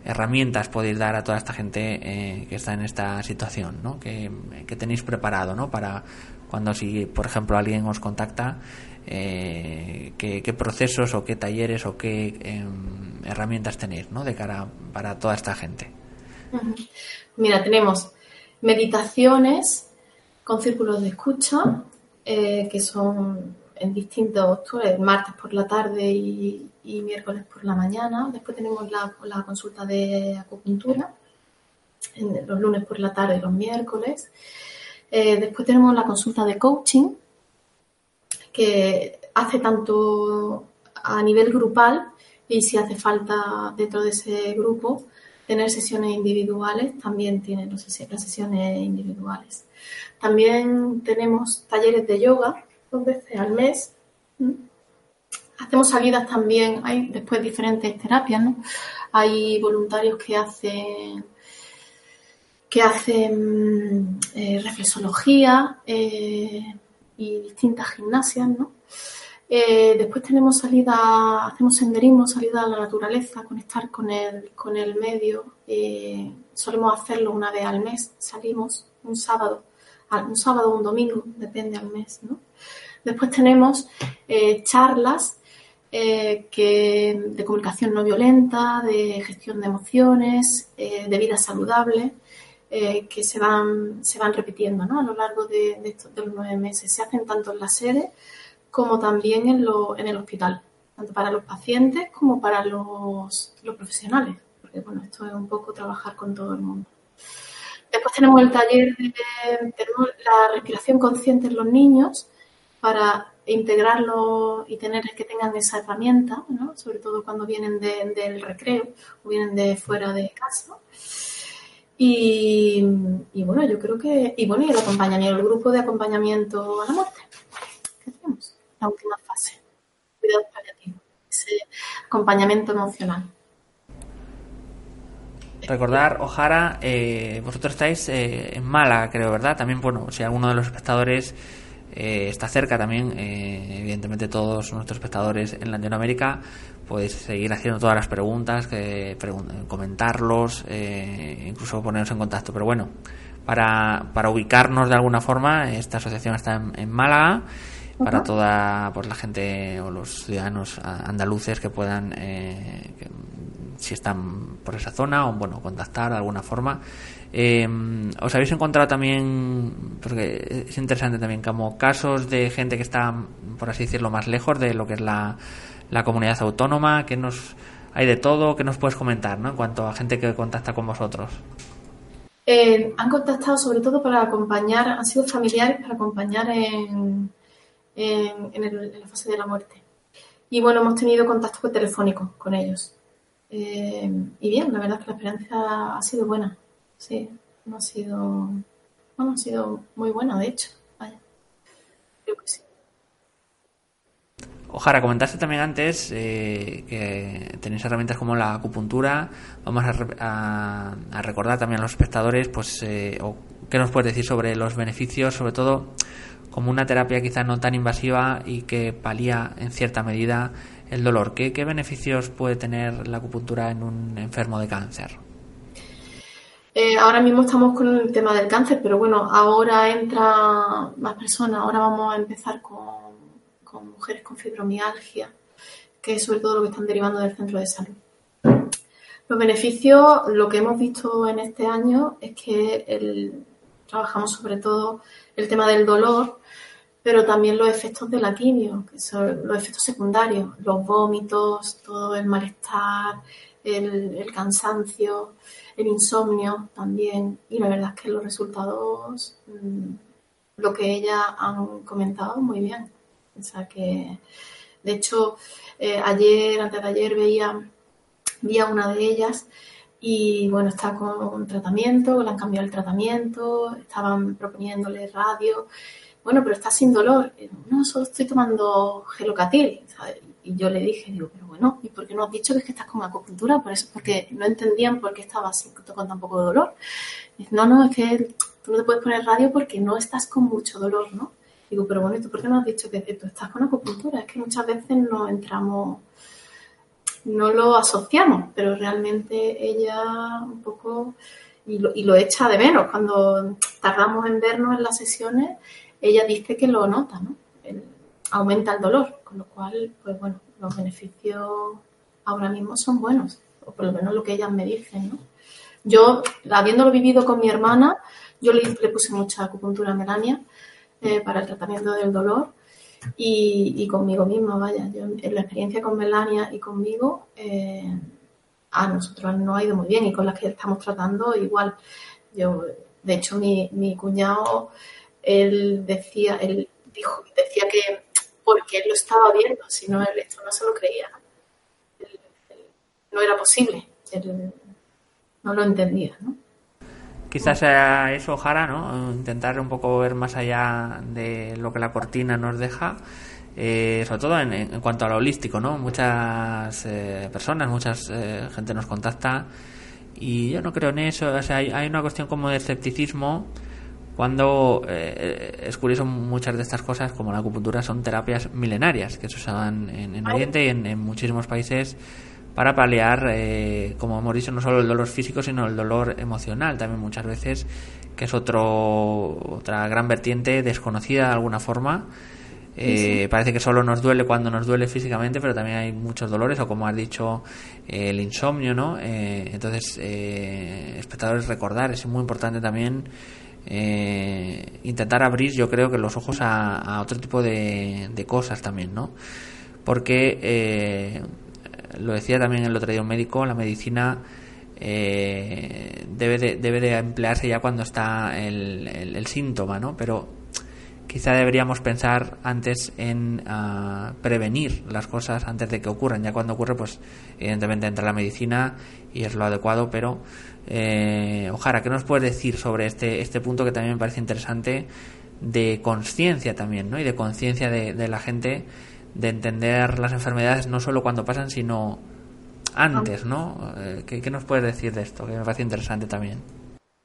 [SPEAKER 1] herramientas podéis dar a toda esta gente que está en esta situación, ¿no? que, tenéis preparado ¿no? para cuando, si por ejemplo alguien os contacta, eh, qué, procesos o qué talleres o qué em, herramientas tenéis ¿no? de cara para toda esta gente.
[SPEAKER 2] Mira, tenemos meditaciones con círculos de escucha, eh, que son en distintos el martes por la tarde y, miércoles por la mañana. Después tenemos la, consulta de acupuntura, los lunes por la tarde y los miércoles. Eh, después tenemos la consulta de coaching, que hace tanto a nivel grupal y si hace falta dentro de ese grupo tener sesiones individuales, también tienen las sesiones individuales. También tenemos talleres de yoga dos veces al mes. Hacemos salidas también, hay después diferentes terapias, ¿no? Hay voluntarios que hacen que hacen eh, reflexología, eh, y distintas gimnasias, ¿no? Eh, después tenemos salida, hacemos senderismo, salida a la naturaleza, conectar con el, con el medio. Solemos hacerlo una vez al mes, salimos un sábado, un sábado o un domingo, depende al mes, ¿no? Después tenemos charlas que, de comunicación no violenta, de gestión de emociones, de vida saludable. Eh, que se van, se van repitiendo a lo largo de, los nueve meses. Se hacen tanto en la sede como también en, el hospital, tanto para los pacientes como para los, los profesionales, porque bueno, esto es un poco trabajar con todo el mundo. Después tenemos el taller de, la respiración consciente en los niños para integrarlo y tener que tengan esa herramienta, ¿no? sobre todo cuando vienen del recreo o vienen de fuera de casa. Y, bueno, yo creo que, y bueno, y el acompañamiento, el grupo de acompañamiento a la muerte que tenemos, la última fase. cuidados paliativos, ese acompañamiento emocional.
[SPEAKER 1] Recordar, Ojara, eh, vosotros estáis eh, en Málaga, creo, ¿verdad? También, bueno, si alguno de los espectadores eh, está cerca también, evidentemente todos nuestros espectadores en Latinoamérica, podéis seguir haciendo todas las preguntas, que, comentarlos, incluso ponernos en contacto. Pero bueno, para, para ubicarnos de alguna forma, esta asociación está en, Málaga para toda pues, la gente o los ciudadanos andaluces que puedan si están por esa zona o bueno contactar de alguna forma eh, os habéis encontrado también porque es interesante también como casos de gente que está por así decirlo más lejos de lo que es la, comunidad autónoma que nos hay de todo que nos puedes comentar ¿no? en cuanto a gente que contacta con vosotros
[SPEAKER 2] eh, han contactado sobre todo para acompañar han sido familiares para acompañar en, en, en la fase de la muerte. Y bueno hemos tenido contacto telefónico con ellos. Eh, y bien, la verdad es que la experiencia ha sido buena. Sí, no ha sido, bueno, sido muy buena, de hecho. Vaya. Creo que sí.
[SPEAKER 1] Comentaste también antes eh, que tenéis herramientas como la acupuntura. Vamos a, recordar también a los espectadores, pues, eh, qué nos puedes decir sobre los beneficios, sobre todo como una terapia quizá no tan invasiva y que palía en cierta medida el dolor. ¿Qué, beneficios puede tener la acupuntura en un enfermo de cáncer?
[SPEAKER 2] Eh, ahora mismo estamos con el tema del cáncer, pero bueno, ahora entra más personas. Ahora vamos a empezar con, mujeres con fibromialgia, que es sobre todo lo que están derivando del centro de salud. Los beneficios, lo que hemos visto en este año es que trabajamos sobre todo el tema del dolor, pero también los efectos de la quimio, que son los efectos secundarios, los vómitos, todo el malestar, el, cansancio, el insomnio también. Y la verdad es que los resultados, mm, lo que ellas han comentado, muy bien. O sea que, de hecho, eh, ayer, antes de ayer, veía, vi a una de ellas y bueno, está con tratamiento, le han cambiado el tratamiento, estaban proponiéndole radio bueno, pero está sin dolor. No, solo estoy tomando gelocatil. Y yo le dije, digo, pero bueno, ¿y por qué no has dicho que, es que estás con acupuntura? Por eso, porque no entendían por qué estaba así, con tan poco dolor. no, no, es que tú no te puedes poner radio porque no estás con mucho dolor, ¿no? Digo, pero bueno, ¿y tú por qué no has dicho que tú estás con acupuntura? Es que muchas veces no entramos, no lo asociamos, pero realmente ella un poco, y lo, y lo echa de menos cuando tardamos en vernos en las sesiones ella dice que lo nota, ¿no? aumenta el dolor, con lo cual, pues bueno, los beneficios ahora mismo son buenos, o por lo menos lo que ellas me dicen, ¿no? Yo, habiéndolo vivido con mi hermana, yo le, puse mucha acupuntura a Melania eh, para el tratamiento del dolor y, conmigo misma, vaya, yo, en la experiencia con Melania y conmigo, eh, a nosotros no ha ido muy bien y con las que estamos tratando igual. Yo, de hecho, mi, mi cuñado él decía, él dijo, decía que porque él lo estaba viendo, si no él esto no se lo creía. no era posible, él no lo entendía, ¿no?
[SPEAKER 1] Quizás sea eso, Jara, ¿no? Intentar un poco ver más allá de lo que la cortina nos deja. Eh, sobre todo en, cuanto a lo holístico, ¿no? Muchas eh, personas, mucha eh, gente nos contacta y yo no creo en eso. O sea, hay, hay una cuestión como de escepticismo cuando eh, es curioso muchas de estas cosas como la acupuntura son terapias milenarias que se usaban en, Oriente y en, muchísimos países para paliar eh, como hemos dicho no solo el dolor físico sino el dolor emocional. También muchas veces que es otro otra gran vertiente desconocida de alguna forma eh, parece que solo nos duele cuando nos duele físicamente, pero también hay muchos dolores, o como has dicho, el insomnio, ¿no? entonces, espectadores, recordar, es muy importante también eh, intentar abrir yo creo que los ojos a, otro tipo de, cosas también, ¿no? Porque eh, lo decía también el otro día un médico, la medicina eh, debe, de, debe de emplearse ya cuando está el, el, síntoma, ¿no? Pero quizá deberíamos pensar antes en ah, prevenir las cosas antes de que ocurran. Ya cuando ocurre, pues evidentemente entra la medicina y es lo adecuado, pero eh, Ojara, ¿qué nos puedes decir sobre este, este punto que también me parece interesante de conciencia también, ¿no? Y de conciencia de, la gente de entender las enfermedades no solo cuando pasan, sino antes, ¿no? Eh, ¿Qué, ¿Qué, nos puedes decir de esto? Que me parece interesante también.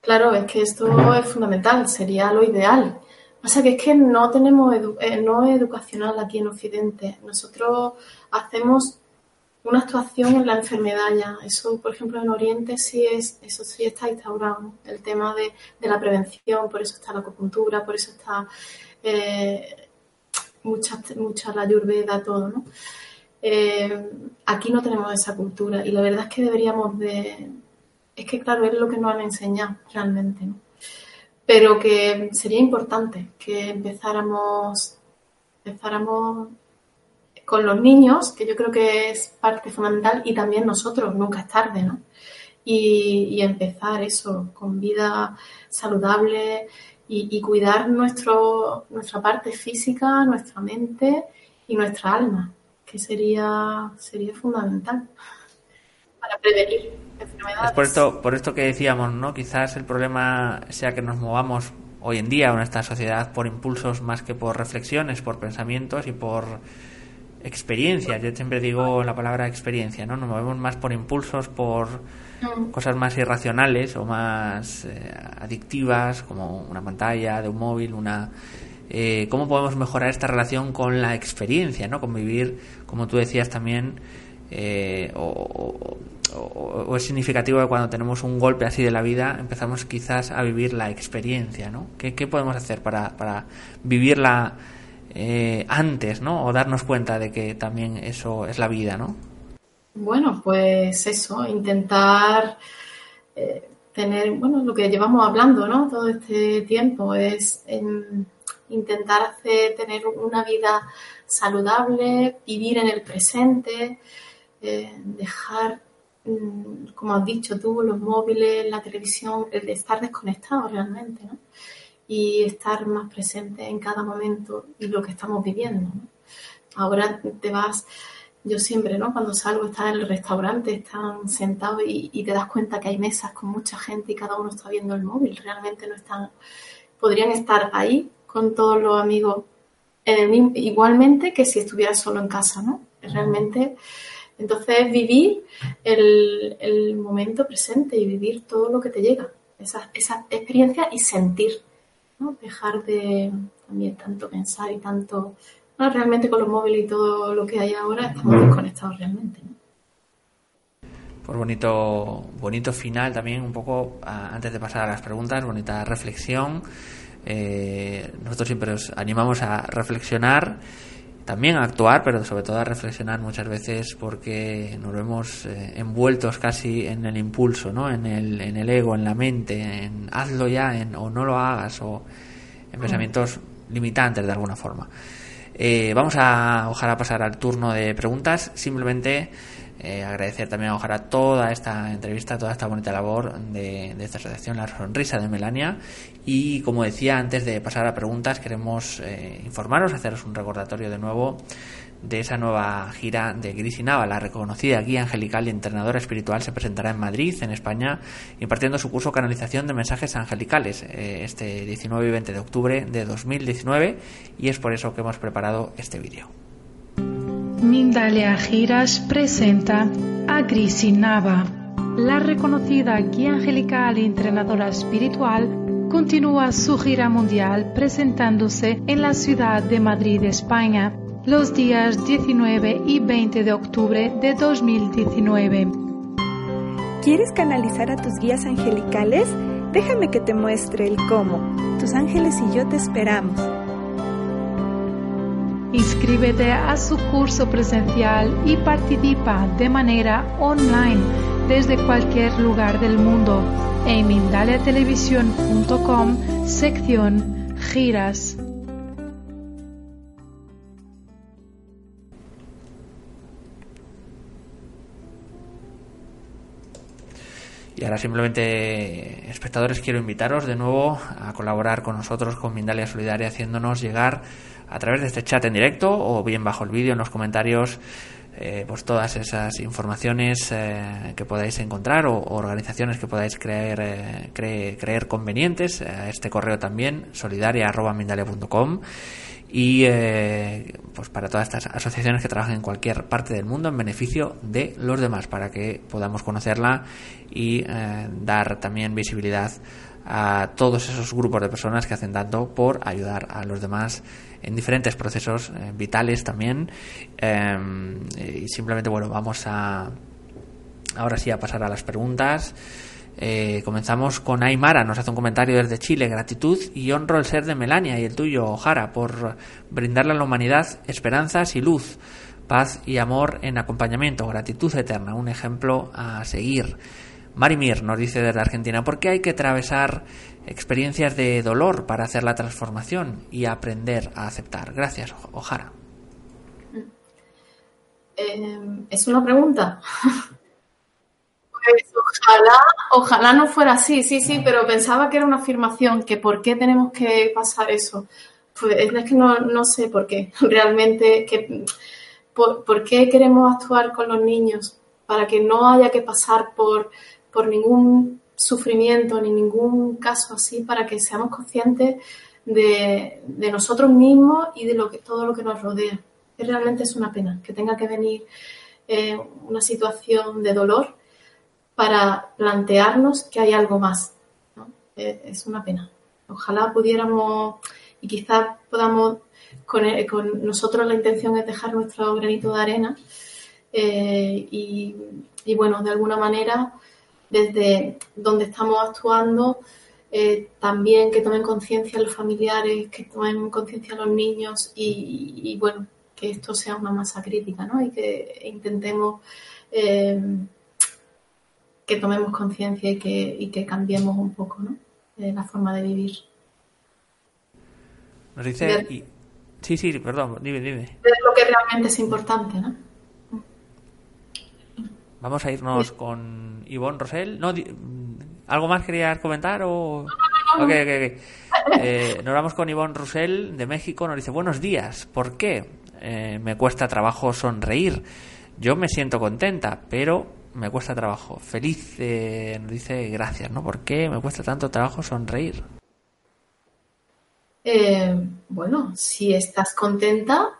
[SPEAKER 2] Claro, es que esto es fundamental, sería lo ideal. Pasa que es que no tenemos eh, no educacional aquí en Occidente. Nosotros hacemos una actuación en la enfermedad ya. Eso, por ejemplo, en Oriente sí es, eso sí está instaurado, el tema de, de la prevención, por eso está la acupuntura, por eso está eh, mucha, mucha la ayurveda, todo, ¿no? Eh, aquí no tenemos esa cultura y la verdad es que deberíamos de... Es que, claro, es lo que nos han enseñado realmente, ¿no? Pero que sería importante que empezáramos, empezáramos con los niños, que yo creo que es parte fundamental, y también nosotros, nunca es tarde, ¿no? Y, empezar eso, con vida saludable y, y, cuidar nuestro, nuestra parte física, nuestra mente y nuestra alma, que sería, sería fundamental para prevenir enfermedades.
[SPEAKER 1] Es por esto, por esto que decíamos, ¿no? Quizás el problema sea que nos movamos hoy en día en esta sociedad por impulsos más que por reflexiones, por pensamientos y por experiencia. Yo siempre digo la palabra experiencia, ¿no? Nos movemos más por impulsos, por mm. cosas más irracionales o más eh, adictivas, como una pantalla de un móvil, una... Eh, ¿Cómo podemos mejorar esta relación con la experiencia, ¿no? Con vivir, como tú decías también, eh, o, o, es significativo que cuando tenemos un golpe así de la vida empezamos quizás a vivir la experiencia, ¿no? ¿Qué, qué podemos hacer para, para vivir la eh, antes, ¿no? O darnos cuenta de que también eso es la vida, ¿no?
[SPEAKER 2] Bueno, pues eso, intentar eh, tener, bueno, lo que llevamos hablando, ¿no? Todo este tiempo es em, intentar hacer, tener una vida saludable, vivir en el presente, eh, dejar, mm, como has dicho tú, los móviles, la televisión, el estar desconectado realmente, ¿no? Y estar más presente en cada momento y lo que estamos viviendo. Ahora te vas, yo siempre, ¿no? Cuando salgo, estás en el restaurante, están sentados y, te das cuenta que hay mesas con mucha gente y cada uno está viendo el móvil. Realmente no están, podrían estar ahí con todos los amigos igualmente que si estuviera solo en casa, ¿no? Realmente, entonces vivir el, momento presente y vivir todo lo que te llega, esa, esa experiencia y sentir ¿no? Dejar de también tanto pensar y tanto... Bueno, realmente con los móviles y todo lo que hay ahora estamos desconectados realmente. ¿no?
[SPEAKER 1] Pues bonito, bonito final también, un poco antes de pasar a las preguntas, bonita reflexión. Eh, nosotros siempre os animamos a reflexionar, también a actuar, pero sobre todo a reflexionar muchas veces porque nos vemos eh, envueltos casi en el impulso, ¿no? en, el, en el ego, en la mente, en hazlo ya en, o no lo hagas, o en mm. pensamientos limitantes de alguna forma. Eh, vamos a ojalá pasar al turno de preguntas. Simplemente eh, agradecer también a Ojalá toda esta entrevista, toda esta bonita labor de, esta asociación La Sonrisa de Melania. Y como decía, antes de pasar a preguntas, queremos eh, informaros, haceros un recordatorio de nuevo de esa nueva gira de Gris Nava, la reconocida guía angelical y entrenadora espiritual, se presentará en Madrid, en España, impartiendo su curso Canalización de Mensajes Angelicales eh, este 19 y 20 de octubre de 2019 y es por eso que hemos preparado este vídeo.
[SPEAKER 3] Mindalia Giras presenta a Grisi Nava. La reconocida guía angelical y entrenadora espiritual continúa su gira mundial presentándose en la ciudad de Madrid, España, los días 19 y 20 de octubre de 2019.
[SPEAKER 4] ¿Quieres canalizar a tus guías angelicales? Déjame que te muestre el cómo. Tus ángeles y yo te esperamos.
[SPEAKER 3] Inscríbete a su curso presencial y participa de manera online desde cualquier lugar del mundo en mindaliatelevisión.com sección giras.
[SPEAKER 1] Y ahora simplemente, espectadores, quiero invitaros de nuevo a colaborar con nosotros, con Mindalia Solidaria, haciéndonos llegar a través de este chat en directo o bien bajo el vídeo en los comentarios eh, pues todas esas informaciones eh, que podáis encontrar o, organizaciones que podáis creer, eh, cre, creer convenientes a este correo también solidaria.mindalia.com y eh, pues para todas estas asociaciones que trabajan en cualquier parte del mundo en beneficio de los demás para que podamos conocerla y eh, dar también visibilidad a todos esos grupos de personas que hacen tanto por ayudar a los demás en diferentes procesos eh, vitales también y simplemente bueno vamos a ahora sí a pasar a las preguntas eh, comenzamos con Aymara, nos hace un comentario desde Chile, gratitud y honro el ser de Melania y el tuyo, Ojara, por brindarle a la humanidad esperanzas y luz, paz y amor en acompañamiento, gratitud eterna, un ejemplo a seguir. Marimir nos dice desde Argentina, ¿por qué hay que atravesar experiencias de dolor para hacer la transformación y aprender a aceptar? Gracias, Ojara.
[SPEAKER 2] Eh, es una pregunta. Pues ojalá, ojalá no fuera así, sí, sí, pero pensaba que era una afirmación, que por qué tenemos que pasar eso. Pues es que no, no sé por qué, realmente, que, por, qué queremos actuar con los niños, para que no haya que pasar por, por ningún sufrimiento ni ningún caso así, para que seamos conscientes de, nosotros mismos y de lo que, todo lo que nos rodea. Que realmente es una pena que tenga que venir eh, una situación de dolor para plantearnos que hay algo más. Eh, es una pena. Ojalá pudiéramos y quizás podamos, con, eh, con, nosotros la intención es dejar nuestro granito de arena eh, y, bueno, de alguna manera, desde donde estamos actuando, también que tomen conciencia los familiares, que tomen conciencia los niños y, bueno, que esto sea una masa crítica, ¿no? Y que intentemos que tomemos conciencia y que, y que cambiemos un poco ¿no? la forma de vivir.
[SPEAKER 1] Nos dice... Sí, sí, perdón, dime, dime.
[SPEAKER 2] Es lo que realmente es importante, ¿no?
[SPEAKER 1] Vamos a irnos con Ivonne Rosell. No, ¿Algo más querías comentar? O... Ok, ok, eh, nos vamos con Ivonne Rosell de México. Nos dice, buenos días. ¿Por qué eh, me cuesta trabajo sonreír? Yo me siento contenta, pero me cuesta trabajo. Feliz eh, nos dice gracias, ¿no? ¿Por qué me cuesta tanto trabajo sonreír?
[SPEAKER 2] Eh, bueno, si estás contenta,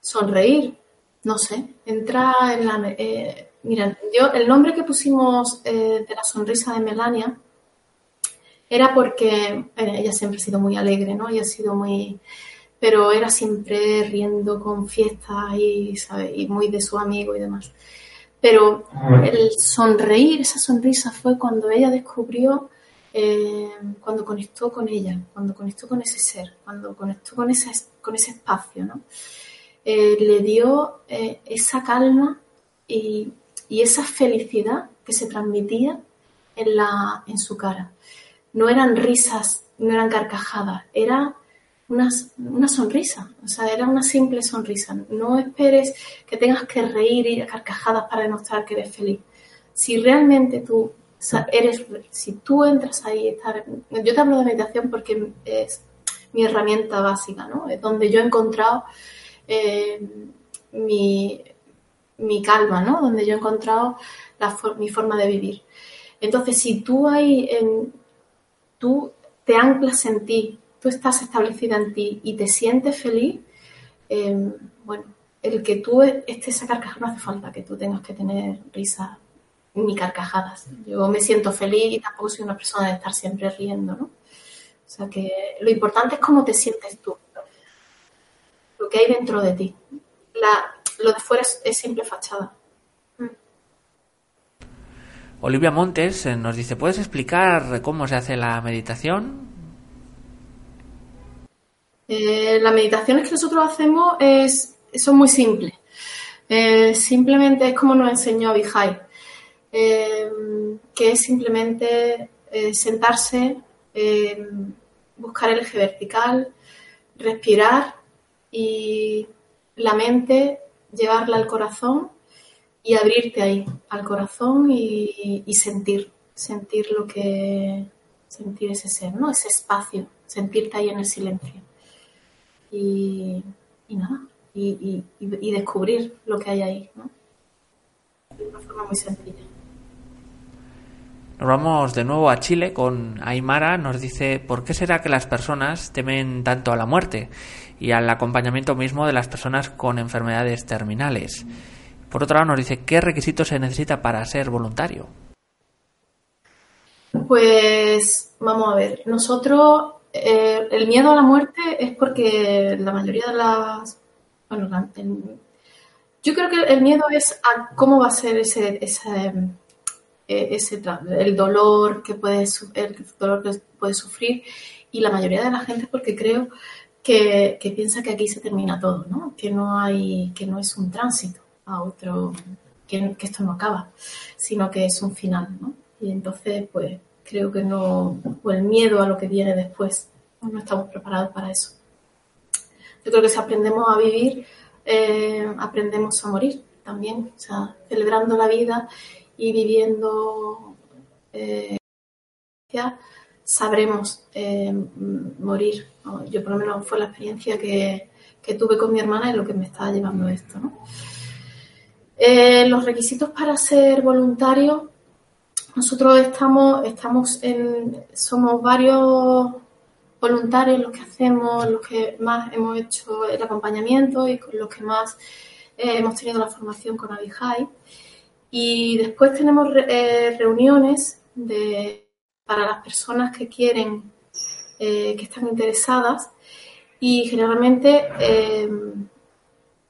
[SPEAKER 2] sonreír, no sé, entra en la... Eh, mira, yo el nombre que pusimos de la sonrisa de Melania era porque ella siempre ha sido muy alegre, ¿no? Y ha sido muy... Pero era siempre riendo con fiestas y, ¿sabe? y muy de su amigo y demás. Pero el sonreír, esa sonrisa fue cuando ella descubrió, eh, cuando conectó con ella, cuando conectó con ese ser, cuando conectó con ese, con ese espacio, ¿no? Eh, le dio eh, esa calma y, esa felicidad que se transmitía en, su cara. No eran risas, no eran carcajadas, era una, sonrisa, o sea, era una simple sonrisa. No esperes que tengas que reír y carcajadas para demostrar que eres feliz. Si realmente tú eres, si tú entras ahí, yo te hablo de meditación porque es mi herramienta básica, ¿no? Es donde yo he encontrado eh, mi, mi, calma, ¿no? Donde yo he encontrado la, mi forma de vivir. Entonces, si tú ahí, en, tú te anclas en ti, tú estás establecida en ti y te sientes feliz, eh, bueno, el que tú estés a carcajadas no hace falta que tú tengas que tener risa ni carcajadas. Yo me siento feliz y tampoco soy una persona de estar siempre riendo, ¿no? O sea que lo importante es cómo te sientes tú, lo que hay dentro de ti. lo de fuera es, simple fachada. Mm.
[SPEAKER 1] Olivia Montes eh, nos dice, ¿puedes explicar cómo se hace la meditación?
[SPEAKER 2] Eh, las meditaciones que nosotros hacemos es, son muy simples. Eh, simplemente es como nos enseñó Abihai, eh, que es simplemente sentarse, buscar el eje vertical, respirar y la mente llevarla al corazón y abrirte ahí, al corazón y, y sentir, sentir lo que, sentir ese ser, ¿no? Ese espacio, sentirte ahí en el silencio y, nada, y, descubrir lo que hay ahí, ¿no? De una forma muy sencilla.
[SPEAKER 1] Nos vamos de nuevo a Chile con Aymara. Nos dice, ¿por qué será que las personas temen tanto a la muerte y al acompañamiento mismo de las personas con enfermedades terminales? Por otro lado, nos dice, ¿qué requisitos se necesita para ser voluntario?
[SPEAKER 2] Pues vamos a ver, nosotros eh, el miedo a la muerte es porque la mayoría de las... Bueno, yo creo que el miedo es a cómo va a ser ese, ese, ese el dolor que puede el dolor que puede sufrir y la mayoría de la gente porque creo que, que, piensa que aquí se termina todo, ¿no? Que no hay, que no es un tránsito a otro, que, que esto no acaba, sino que es un final, ¿no? Y entonces, pues, creo que no, o el miedo a lo que viene después, no estamos preparados para eso. Yo creo que si aprendemos a vivir, eh, aprendemos a morir también, o sea, celebrando la vida y viviendo, eh, sabremos eh, morir. Yo por lo menos fue la experiencia que, que, tuve con mi hermana y lo que me estaba llevando esto. ¿no? los requisitos para ser voluntario nosotros estamos, estamos en, somos varios voluntarios los que hacemos, los que más hemos hecho el acompañamiento y con los que más eh, hemos tenido la formación con Avijai. Y después tenemos eh, reuniones de, para las personas que quieren, eh, que están interesadas y generalmente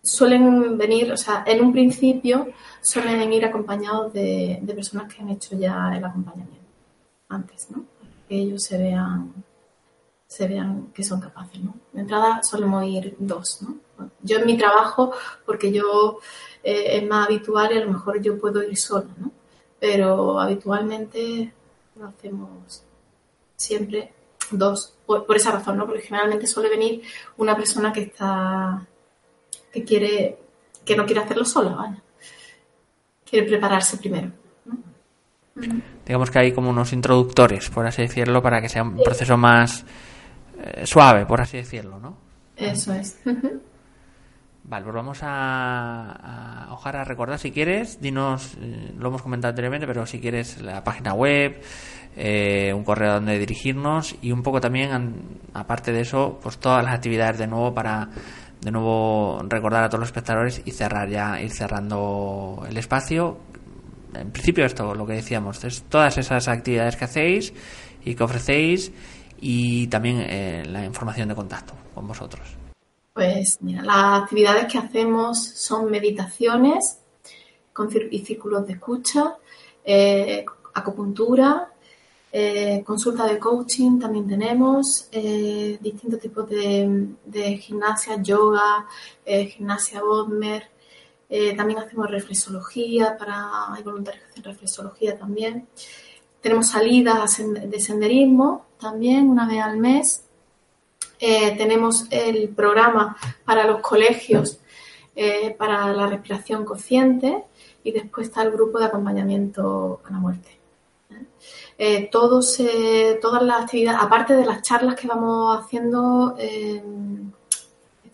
[SPEAKER 2] suelen venir, o sea, en un principio suelen venir acompañados de, personas que han hecho ya el acompañamiento antes, ¿no? Que ellos se vean, se vean que son capaces, ¿no? De entrada solemos ir dos, ¿no? Yo en mi trabajo, porque yo eh, es más habitual y a lo mejor yo puedo ir sola, ¿no? Pero habitualmente lo hacemos siempre dos, por, por esa razón, ¿no? Porque generalmente suele venir una persona que está que quiere, que no quiere hacerlo sola, vaya. Quiere prepararse primero.
[SPEAKER 1] Digamos que hay como unos introductores, por así decirlo, para que sea un proceso más eh, suave, por así decirlo, ¿no?
[SPEAKER 2] Eso es.
[SPEAKER 1] Vale, pues vamos a, a Ojara, recordar si quieres, dinos, eh, lo hemos comentado anteriormente, pero si quieres la página web, eh, un correo donde dirigirnos y un poco también, aparte de eso, pues todas las actividades de nuevo para de nuevo recordar a todos los espectadores y cerrar ya, ir cerrando el espacio. En principio esto, lo que decíamos, es todas esas actividades que hacéis y que ofrecéis y también eh, la información de contacto con vosotros.
[SPEAKER 2] Pues mira, las actividades que hacemos son meditaciones y círculos de escucha, eh, acupuntura, eh, consulta de coaching también tenemos, eh, distintos tipos de, gimnasia, yoga, gimnasia Bodmer. también hacemos reflexología, para, hay voluntarios que hacen reflexología también. Tenemos salidas de senderismo también una vez al mes. Tenemos el programa para los colegios para la respiración consciente y después está el grupo de acompañamiento a la muerte. Eh, todos, eh, todas las actividades, aparte de las charlas que vamos haciendo eh,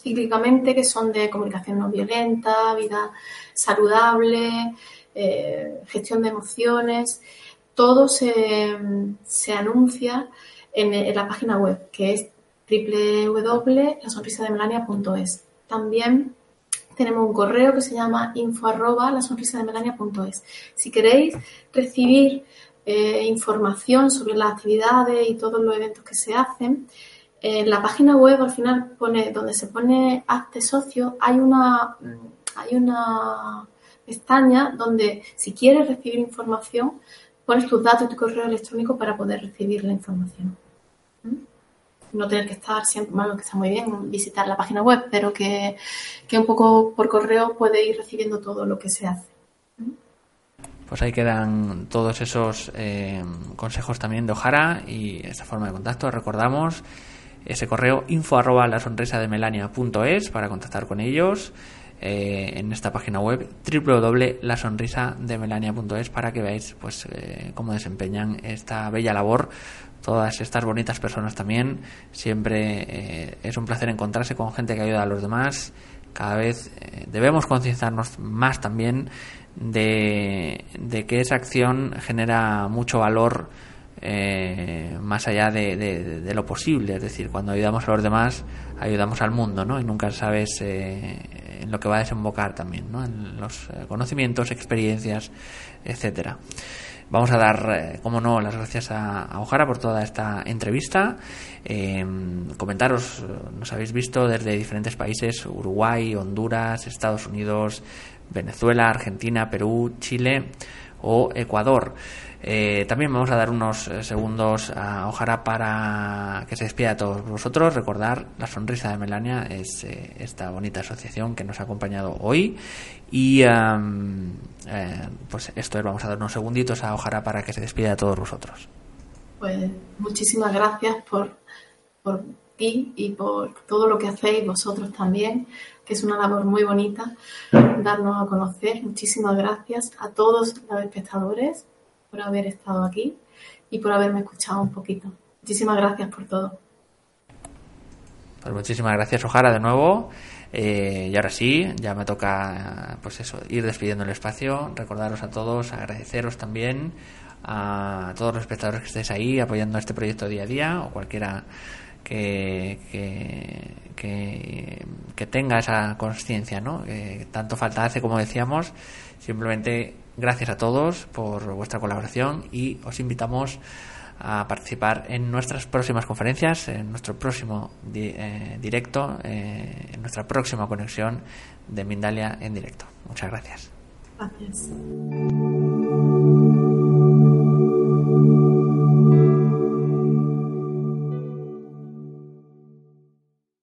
[SPEAKER 2] cíclicamente, que son de comunicación no violenta, vida saludable, eh, gestión de emociones, todo se, se anuncia en, en, la página web, que es www.lasonrisademelania.es. También tenemos un correo que se llama info arroba Si queréis recibir eh, información sobre las actividades y todos los eventos que se hacen. En la página web al final pone, donde se pone Hazte socio, hay una, hay una pestaña donde si quieres recibir información, pones tus datos y tu correo electrónico para poder recibir la información. ¿Mm? No tener que estar siempre, bueno, que está muy bien visitar la página web, pero que, que un poco por correo puede ir recibiendo todo lo que se hace.
[SPEAKER 1] Pues ahí quedan todos esos eh, consejos también de Ojara y esta forma de contacto. Recordamos ese correo info arroba la sonrisa de melania.es para contactar con ellos eh, en esta página web www.lasonrisademelania.es para que veáis pues eh, cómo desempeñan esta bella labor todas estas bonitas personas también siempre es un placer encontrarse con gente que ayuda a los demás cada vez debemos concienciarnos más también de, que esa acción genera mucho valor eh, más allá de, lo posible. Es decir, cuando ayudamos a los demás, ayudamos al mundo, ¿no? Y nunca sabes eh, en lo que va a desembocar también, ¿no? En los eh, conocimientos, experiencias, etcétera. Vamos a dar, como no, las gracias a, a, Ojara por toda esta entrevista. comentaros, nos habéis visto desde diferentes países, Uruguay, Honduras, Estados Unidos, Venezuela, Argentina, Perú, Chile o Ecuador. Eh, también vamos a dar unos eh, segundos a Ojara para que se despida a todos vosotros. Recordar la sonrisa de Melania es eh, esta bonita asociación que nos ha acompañado hoy. Y pues esto es, vamos a dar unos segunditos a Ojara para que se despida a todos vosotros.
[SPEAKER 2] Pues muchísimas gracias por, por ti y por todo lo que hacéis vosotros también que es una labor muy bonita darnos a conocer. Muchísimas gracias a todos los espectadores por haber estado aquí y por haberme escuchado un poquito. Muchísimas gracias por todo.
[SPEAKER 1] Pues muchísimas gracias, Ojara, de nuevo. Eh, y ahora sí, ya me toca, pues eso, ir despidiendo el espacio. Recordaros a todos, agradeceros también a todos los espectadores que estéis ahí apoyando este proyecto día a día o cualquiera que, que, que, tenga esa conciencia, ¿no? Tanto falta hace, como decíamos. Simplemente gracias a todos por vuestra colaboración y os invitamos a participar en nuestras próximas conferencias, en nuestro próximo eh, directo, eh, en nuestra próxima conexión de Mindalia en directo. Muchas gracias.
[SPEAKER 2] Gracias.